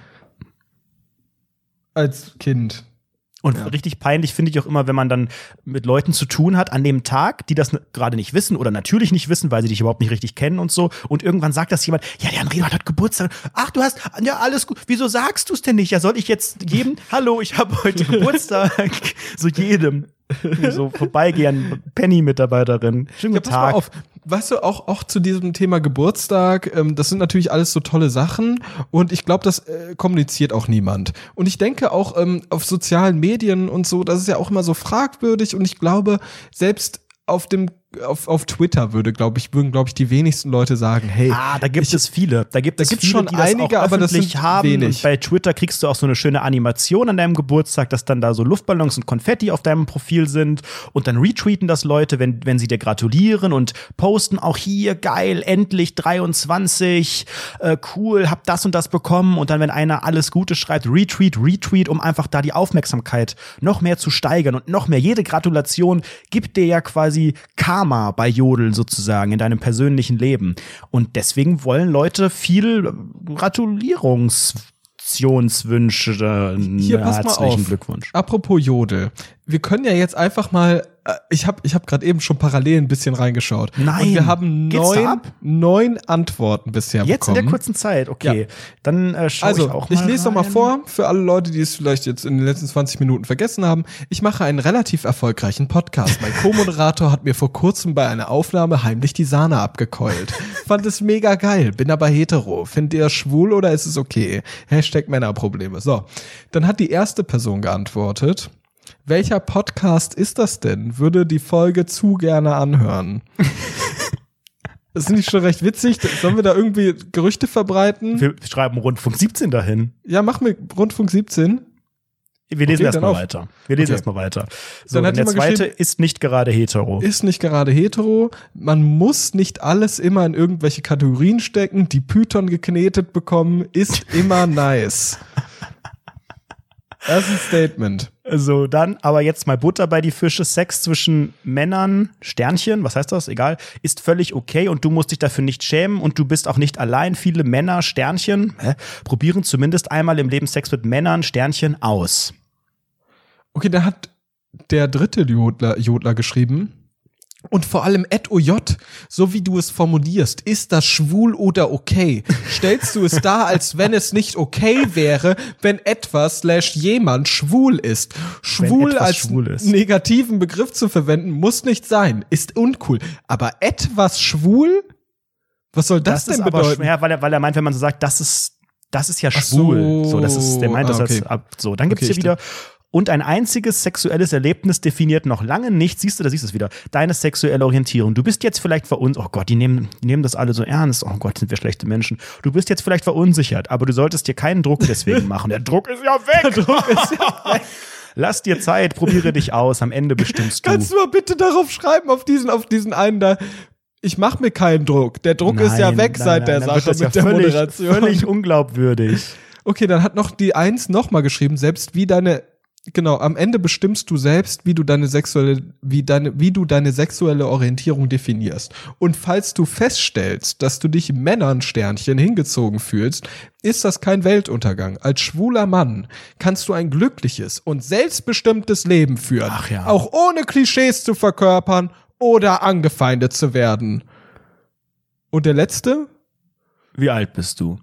Als Kind. Und Ja. richtig peinlich finde ich auch immer, wenn man dann mit Leuten zu tun hat an dem Tag, die das gerade nicht wissen oder natürlich nicht wissen, weil sie dich überhaupt nicht richtig kennen und so. Und irgendwann sagt das jemand, ja, der André hat Geburtstag. Ach, du hast, ja, alles gut. Wieso sagst du es denn nicht? Ja, soll ich jetzt jedem, hallo, ich habe heute Geburtstag. so jedem. So vorbeigehen, Penny-Mitarbeiterin. Schönen Ja, guten pass mal Tag. auf. Weißt du, auch, auch zu diesem Thema Geburtstag, ähm, das sind natürlich alles so tolle Sachen und ich glaube, das äh, kommuniziert auch niemand. Und ich denke auch ähm, auf sozialen Medien und so, das ist ja auch immer so fragwürdig und ich glaube, selbst auf dem auf, auf Twitter würde, glaube ich, würden, glaube ich, die wenigsten Leute sagen, hey, Ah, da gibt ich- es viele. Da gibt da es gibt's viele, schon die einige, aber das sind haben. wenig. Und bei Twitter kriegst du auch so eine schöne Animation an deinem Geburtstag, dass dann da so Luftballons und Konfetti auf deinem Profil sind und dann retweeten das Leute, wenn, wenn sie dir gratulieren und posten auch hier, geil, endlich 23, äh, cool, hab das und das bekommen und dann, wenn einer alles Gute schreibt, retweet, retweet, um einfach da die Aufmerksamkeit noch mehr zu steigern und noch mehr. Jede Gratulation gibt dir ja quasi Karma bei Jodeln sozusagen in deinem persönlichen Leben. Und deswegen wollen Leute viel Gratulationswünsche. Hier, pass mal Herzlichen auf. Glückwunsch. Apropos Jodel. Wir können ja jetzt einfach mal, äh, ich habe ich hab gerade eben schon parallel ein bisschen reingeschaut. Nein. Und wir haben neun, neun Antworten bisher Jetzt in bekommen. der kurzen Zeit, okay. Dann äh, schau also, ich auch ich, mal. lese doch mal vor, für alle Leute, die es vielleicht jetzt in den letzten 20 Minuten vergessen haben. Ich mache einen relativ erfolgreichen Podcast. Mein Co-Moderator hat mir vor kurzem bei einer Aufnahme heimlich die Sahne abgekeult. Fand es mega geil, bin aber hetero. Findet ihr schwul oder ist es okay? Hashtag Männerprobleme. So, dann hat die erste Person geantwortet. Welcher Podcast ist das denn? Würde die Folge zu gerne anhören. Das ist nicht schon recht witzig. Sollen wir da irgendwie Gerüchte verbreiten? Wir schreiben Rundfunk 17 dahin. Ja, mach mir Rundfunk 17. Wir lesen Okay, erstmal weiter. Wir lesen Okay. erstmal weiter. So, Dann hat der zweite ist nicht gerade hetero. Ist nicht gerade hetero. Man muss nicht alles immer in irgendwelche Kategorien stecken. Die Python geknetet bekommen ist immer nice. Das ist ein Statement. So, dann aber jetzt mal Butter bei die Fische. Sex zwischen Männern, Sternchen, was heißt das? Egal, ist völlig okay und du musst dich dafür nicht schämen und du bist auch nicht allein. Viele Männer, Sternchen, hä, probieren zumindest einmal im Leben Sex mit Männern, Sternchen aus. Okay, da hat der dritte Jodler, Jodler geschrieben. Und vor allem Ed OJ, so wie du es formulierst, ist das schwul oder okay? Stellst du es dar, als wenn es nicht okay wäre, wenn etwas slash jemand schwul ist? Schwul als schwul ist. negativen Begriff zu verwenden, muss nicht sein, ist uncool. Aber etwas schwul? Was soll das, denn ist aber bedeuten? schwer, weil er, weil er meint, wenn man so sagt, das ist, das ist ja schwul. so. So, das ist, der meint das Ah, okay. als ab. So, dann gibt's Okay, hier wieder. Und ein einziges sexuelles Erlebnis definiert noch lange nicht, siehst du, da siehst du es wieder, deine sexuelle Orientierung. Du bist jetzt vielleicht verunsichert, oh Gott, die nehmen, die nehmen das alle so ernst, oh Gott, sind wir schlechte Menschen. Du bist jetzt vielleicht verunsichert, aber du solltest dir keinen Druck deswegen machen. Der Druck ist ja weg. Der Druck ist ja weg. Lass dir Zeit, probiere dich aus, am Ende bestimmst du. Kannst du mal bitte darauf schreiben, auf diesen, auf diesen einen da? Ich mach mir keinen Druck. Der Druck ist ja Nein, weg nein, seit nein, der Sache mit ja der völlig, Moderation. Völlig unglaubwürdig. Okay, dann hat noch die Eins nochmal geschrieben, selbst wie deine, genau, am Ende bestimmst du selbst, wie du deine sexuelle, wie deine, wie du deine sexuelle Orientierung definierst. Und falls du feststellst, dass du dich Männern Sternchen hingezogen fühlst, ist das kein Weltuntergang. Als schwuler Mann kannst du ein glückliches und selbstbestimmtes Leben führen. Ach ja. Auch ohne Klischees zu verkörpern oder angefeindet zu werden. Und der letzte? Wie alt bist du?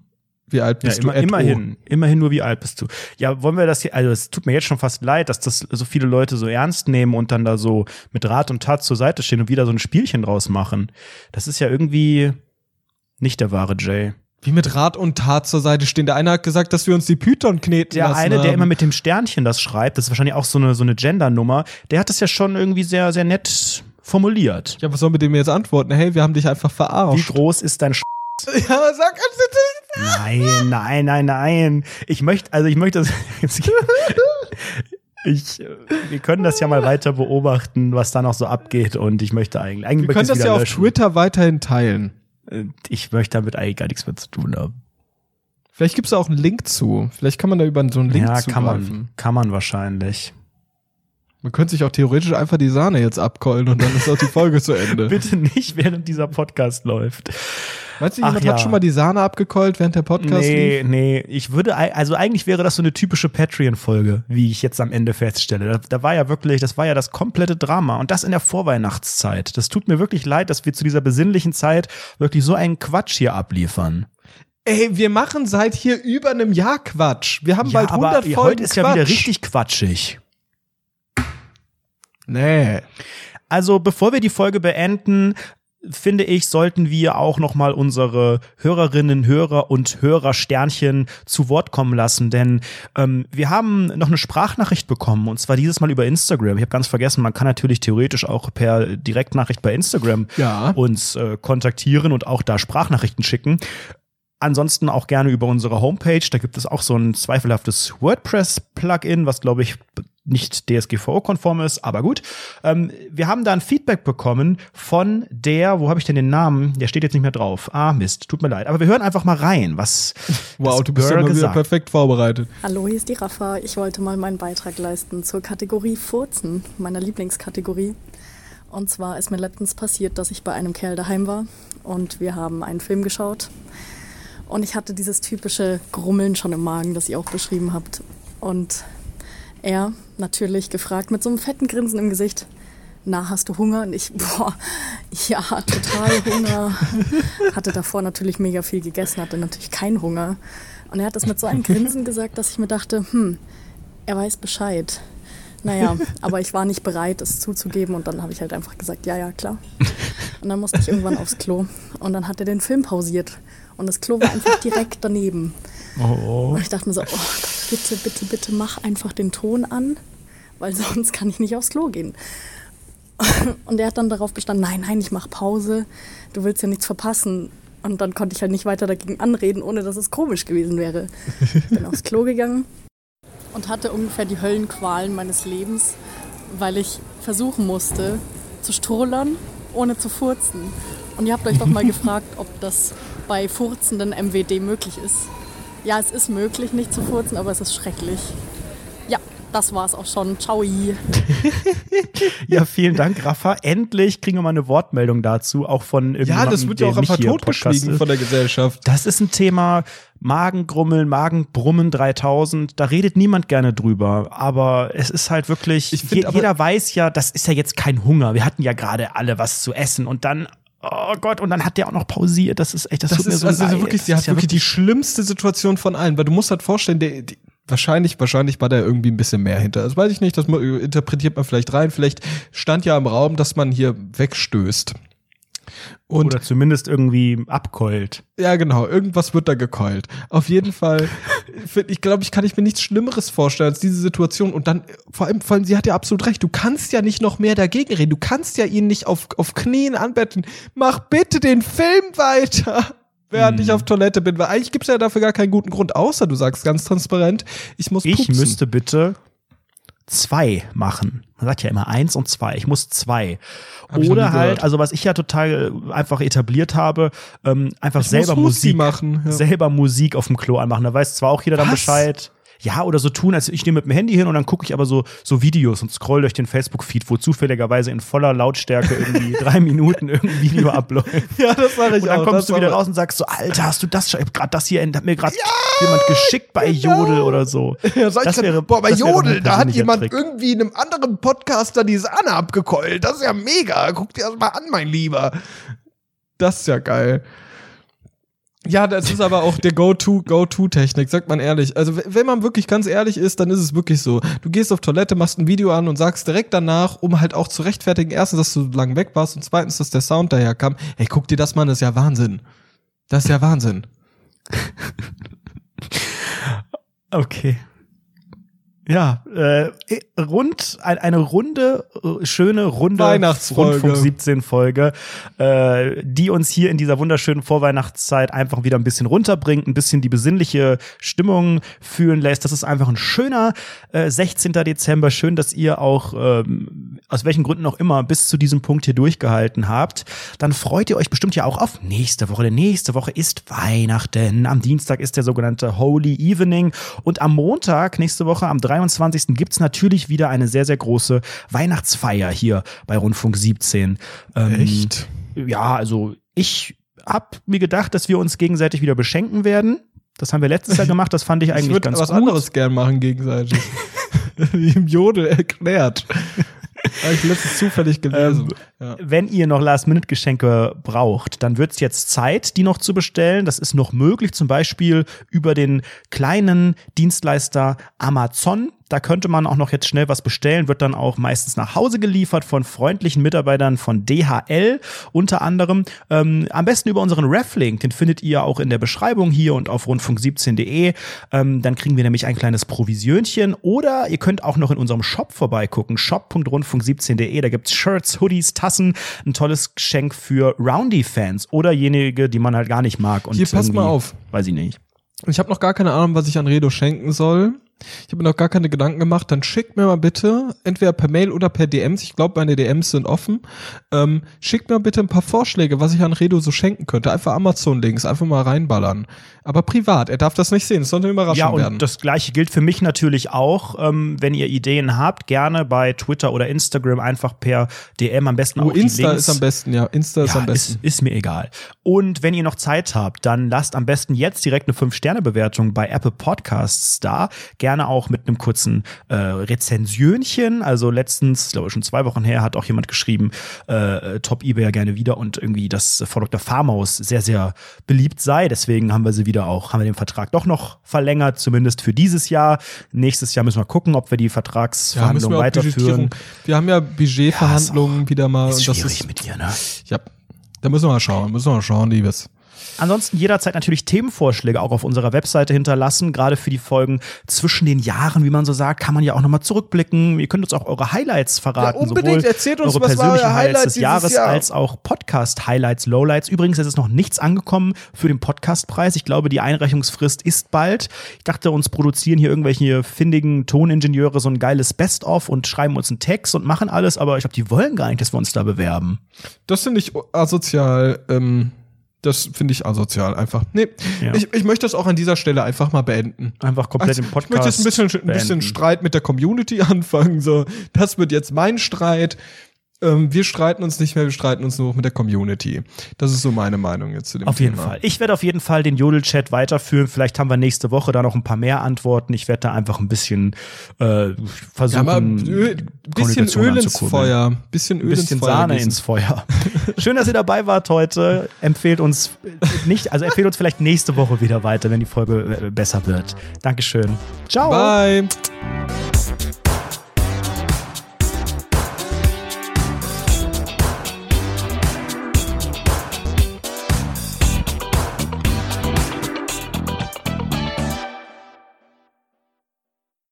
Wie alt Ja, bist immer, du? Ed O? immerhin. Immerhin nur, wie alt bist du? Ja, wollen wir das hier, also es tut mir jetzt schon fast leid, dass das so viele Leute so ernst nehmen und dann da so mit Rat und Tat zur Seite stehen und wieder so ein Spielchen draus machen. Das ist ja irgendwie nicht der wahre Jay. Wie mit Rat und Tat zur Seite stehen. Der eine hat gesagt, dass wir uns die Python kneten Der lassen eine, der haben. immer mit dem Sternchen das schreibt, das ist wahrscheinlich auch so eine, so eine Gender-Nummer, der hat das ja schon irgendwie sehr, sehr nett formuliert. Ja, was sollen wir dem jetzt antworten? Hey, wir haben dich einfach Wie verarscht. groß ist dein Sch Ja, sag Nein, nein, nein, nein. Ich möchte, also ich möchte das. Ich, wir können das ja mal weiter beobachten, was da noch so abgeht. Und ich möchte eigentlich, eigentlich Wir können das ja auf löschen. Twitter weiterhin teilen. Äh, Ich möchte damit eigentlich gar nichts mehr zu tun haben. Vielleicht gibt's da auch einen Link zu. Vielleicht kann man da über so einen Link ja, zugreifen. kann man, kann man wahrscheinlich. Man könnte sich auch theoretisch einfach die Sahne jetzt abkeulen und dann ist auch die Folge zu Ende. Bitte nicht, während dieser Podcast läuft. Meinst du, jemand ja. hat schon mal die Sahne abgekeult, während der Podcast Nee, lief? nee, ich würde, also eigentlich wäre das so eine typische Patreon-Folge, wie ich jetzt am Ende feststelle. Da, da war ja wirklich, das war ja das komplette Drama und das in der Vorweihnachtszeit. Das tut mir wirklich leid, dass wir zu dieser besinnlichen Zeit wirklich so einen Quatsch hier abliefern. Ey, wir machen seit hier über einem Jahr Quatsch. Wir haben bald 100 Folgen heute ist ja Quatsch. wieder richtig quatschig. Nee. Also, bevor wir die Folge beenden, finde ich, sollten wir auch noch mal unsere Hörerinnen, Hörer und Hörersternchen zu Wort kommen lassen, denn ähm, wir haben noch eine Sprachnachricht bekommen und zwar dieses Mal über Instagram. Ich habe ganz vergessen, man kann natürlich theoretisch auch per Direktnachricht bei Instagram Ja. uns äh, kontaktieren und auch da Sprachnachrichten schicken. Ansonsten auch gerne über unsere Homepage. Da gibt es auch so ein zweifelhaftes WordPress-Plugin, was glaube ich nicht DSGVO-konform ist, aber gut. Ähm, wir haben da ein Feedback bekommen von der, wo habe ich denn den Namen? Der steht jetzt nicht mehr drauf. Ah, Mist, tut mir leid. Aber wir hören einfach mal rein, was Wow, das du bist ja mal wieder perfekt vorbereitet. Hallo, hier ist die Rafa. Ich wollte mal meinen Beitrag leisten zur Kategorie Furzen, meiner Lieblingskategorie. Und zwar ist mir letztens passiert, dass ich bei einem Kerl daheim war und wir haben einen Film geschaut. Und ich hatte dieses typische Grummeln schon im Magen, das ihr auch beschrieben habt. Und er natürlich gefragt mit so einem fetten Grinsen im Gesicht. Na, hast du Hunger? Und ich, boah, ja, total Hunger. Hatte davor natürlich mega viel gegessen, hatte natürlich keinen Hunger. Und er hat das mit so einem Grinsen gesagt, dass ich mir dachte, hm, er weiß Bescheid. Naja, aber ich war nicht bereit, es zuzugeben und dann habe ich halt einfach gesagt, ja, ja, klar. Und dann musste ich irgendwann aufs Klo und dann hat er den Film pausiert und das Klo war einfach direkt daneben. Und ich dachte mir so, oh Gott, bitte, bitte, bitte mach einfach den Ton an, weil sonst kann ich nicht aufs Klo gehen. Und er hat dann darauf bestanden, nein, nein, ich mache Pause, du willst ja nichts verpassen. Und dann konnte ich halt nicht weiter dagegen anreden, ohne dass es komisch gewesen wäre. Bin aufs Klo gegangen und hatte ungefähr die Höllenqualen meines Lebens, weil ich versuchen musste zu strullern, ohne zu furzen. Und ihr habt euch doch mal gefragt, ob das bei furzenden MWD möglich ist. Ja, es ist möglich, nicht zu furzen, aber es ist schrecklich. Ja, das war's auch schon. Ciao. Ja, vielen Dank, Rafa. Endlich kriegen wir mal eine Wortmeldung dazu, auch von Ja, das wird ja der auch einfach totgeschwiegen von der Gesellschaft. Das ist ein Thema, Magengrummeln, Magenbrummen 3000, da redet niemand gerne drüber, aber es ist halt wirklich, Ich find je, aber- jeder weiß ja, das ist ja jetzt kein Hunger. Wir hatten ja gerade alle was zu essen und dann, oh Gott, und dann hat der auch noch pausiert. Das ist echt, das, Das tut mir ist so also leid. wirklich, sie hat ja wirklich die schlimmste Situation von allen, weil du musst halt vorstellen, der, die, wahrscheinlich, wahrscheinlich war da irgendwie ein bisschen mehr hinter. Das weiß ich nicht, das interpretiert man vielleicht rein. Vielleicht stand ja im Raum, dass man hier wegstößt. Und Oder zumindest irgendwie abkeult. ja, genau, irgendwas wird da gekeult. Auf jeden Fall, ich glaube, ich kann ich mir nichts Schlimmeres vorstellen als diese Situation. Und dann, vor allem, vor allem, sie hat ja absolut recht. Du kannst ja nicht noch mehr dagegen reden. Du kannst ja ihn nicht auf, auf Knien anbetten. Mach bitte den Film weiter. Während ich auf Toilette bin, weil eigentlich gibt es ja dafür gar keinen guten Grund, außer du sagst ganz transparent, ich muss Ich pupsen. müsste bitte zwei machen. Man sagt ja immer eins und zwei. Ich muss zwei. Hab Oder halt, also was ich ja total äh, einfach etabliert habe, ähm, einfach Ich selber Musik machen, ja. selber Musik auf dem Klo anmachen. Da weiß zwar auch jeder dann Was? Bescheid. Ja, oder so tun, als ich nehme mit dem Handy hin und dann gucke ich aber so, so Videos und scroll durch den Facebook-Feed, wo zufälligerweise in voller Lautstärke irgendwie drei Minuten irgendein Video abläuft. Ja, das sage ich Und dann auch. kommst du wieder raus und sagst so, Alter, hast du das schon? Ich hab grad das hier, hat mir gerade jemand geschickt bei Jodel oder so. Ja, sag ich das grad, wäre, boah, bei Jodel, da hat jemand Trick. irgendwie einem anderen Podcaster die Sahne abgekeult. Das ist ja mega. Guck dir das mal an, mein Lieber. Das ist ja geil. Ja, das ist aber auch der Go-To, Go-To-Technik, sagt man ehrlich. Also, wenn man wirklich ganz ehrlich ist, dann ist es wirklich so. Du gehst auf Toilette, machst ein Video an und sagst direkt danach, um halt auch zu rechtfertigen, erstens, dass du so lange weg warst und zweitens, dass der Sound daherkam. Hey, guck dir das mal an, das ist ja Wahnsinn. Das ist ja Wahnsinn. Okay. Ja, äh, rund, ein, eine runde, äh, schöne, runde Weihnachtsfolge. Rundfunk 17 Folge, äh, die uns hier in dieser wunderschönen Vorweihnachtszeit einfach wieder ein bisschen runterbringt, ein bisschen die besinnliche Stimmung fühlen lässt. Das ist einfach ein schöner äh, 16. Dezember. Schön, dass ihr auch, ähm, aus welchen Gründen auch immer, bis zu diesem Punkt hier durchgehalten habt. Dann freut ihr euch bestimmt ja auch auf nächste Woche. Denn nächste Woche ist Weihnachten. Am Dienstag ist der sogenannte Holy Evening. Und am Montag, nächste Woche, am 23. gibt's natürlich wieder eine sehr, sehr große Weihnachtsfeier hier bei Rundfunk 17. Ähm, Echt? Ja, also ich hab mir gedacht, dass wir uns gegenseitig wieder beschenken werden. Das haben wir letztes Jahr gemacht. Das fand ich Ich eigentlich würde ganz was gut. anderes gern machen gegenseitig. Wie im Jodel erklärt. Habe ich letztens zufällig gelesen. ja. Wenn ihr noch Last-Minute-Geschenke braucht, dann wird's jetzt Zeit, die noch zu bestellen. Das ist noch möglich, zum Beispiel über den kleinen Dienstleister Amazon. Da könnte man auch noch jetzt schnell was bestellen, wird dann auch meistens nach Hause geliefert von freundlichen Mitarbeitern von DHL unter anderem. Ähm, am besten über unseren Reflink, den findet ihr auch in der Beschreibung hier und auf rundfunk17.de. Ähm, dann kriegen wir nämlich ein kleines Provisionchen. Oder ihr könnt auch noch in unserem Shop vorbeigucken, shop.rundfunk17.de. Da gibt's Shirts, Hoodies, Tassen, ein tolles Geschenk für Roundy-Fans oder jenige, die man halt gar nicht mag. Und Hier, pass mal auf. Weiß ich nicht. Ich habe noch gar keine Ahnung, was ich an Redo schenken soll. Ich habe mir noch gar keine Gedanken gemacht. Dann schickt mir mal bitte, entweder per Mail oder per DMs, ich glaube, meine DMs sind offen, ähm, schickt mir bitte ein paar Vorschläge, was ich an Redo so schenken könnte. Einfach Amazon-Links, einfach mal reinballern. Aber privat, er darf das nicht sehen, es soll eine Überraschung Ja, und werden. das gleiche gilt für mich natürlich auch. Ähm, wenn ihr Ideen habt, gerne bei Twitter oder Instagram einfach per DM am besten oh, auch die Insta ist am besten, ja. Insta ist ja, am besten. Ist, ist mir egal. Und wenn ihr noch Zeit habt, dann lasst am besten jetzt direkt eine 5-Sterne-Bewertung bei Apple Podcasts da. Gerne auch mit einem kurzen äh, Rezensionchen. Also letztens, glaube ich schon zwei Wochen her, hat auch jemand geschrieben, äh, Top eBay gerne wieder und irgendwie, dass Frau Dr. Farmaus sehr, sehr beliebt sei. Deswegen haben wir sie wieder auch, haben wir den Vertrag doch noch verlängert, zumindest für dieses Jahr. Nächstes Jahr müssen wir gucken, ob wir die Ja, Vertragsverhandlungen wir auch weiterführen. Wir haben ja Budgetverhandlungen wieder mal. Ist und das schwierig ist, mit ihr, ne? ja, da müssen wir mal schauen, müssen wir mal schauen, liebes. Ansonsten jederzeit natürlich Themenvorschläge auch auf unserer Webseite hinterlassen. Gerade für die Folgen zwischen den Jahren, wie man so sagt, kann man ja auch nochmal zurückblicken. Ihr könnt uns auch eure Highlights verraten. Ja, unbedingt. sowohl Erzählt uns, eure was war euer persönlichen Highlight Highlights des Jahres Jahr? als auch Podcast-Highlights, Lowlights. Übrigens, es ist noch nichts angekommen für den Podcastpreis. Ich glaube, die Einreichungsfrist ist bald. Ich dachte, uns produzieren hier irgendwelche findigen Toningenieure so ein geiles Best-of und schreiben uns einen Text und machen alles, aber ich glaube, die wollen gar nicht, dass wir uns da bewerben. Das finde ich asozial. Ähm, das finde ich asozial einfach. Nee, Ja. ich, ich möchte das auch an dieser Stelle einfach mal beenden. Einfach komplett Also, im Podcast. Ich möchte jetzt ein bisschen, ein bisschen. Streit mit der Community anfangen. So, das wird jetzt mein Streit. Ähm, wir streiten uns nicht mehr, wir streiten uns nur noch mit der Community. Das ist so meine Meinung jetzt zu dem Auf jeden Thema. Fall. Ich werde auf jeden Fall den Jodel-Chat weiterführen. Vielleicht haben wir nächste Woche da noch ein paar mehr Antworten. Ich werde da einfach ein bisschen äh, Ja, versuchen, aber Öl, bisschen Öl ins. Feuer. Bisschen Öl Ein bisschen ins Feuer. Sahne gießen. ins Feuer. Schön, dass ihr dabei wart heute. Empfehlt uns nicht, also empfehlt uns vielleicht nächste Woche wieder weiter, wenn die Folge äh, besser wird. Dankeschön. Ciao. Bye.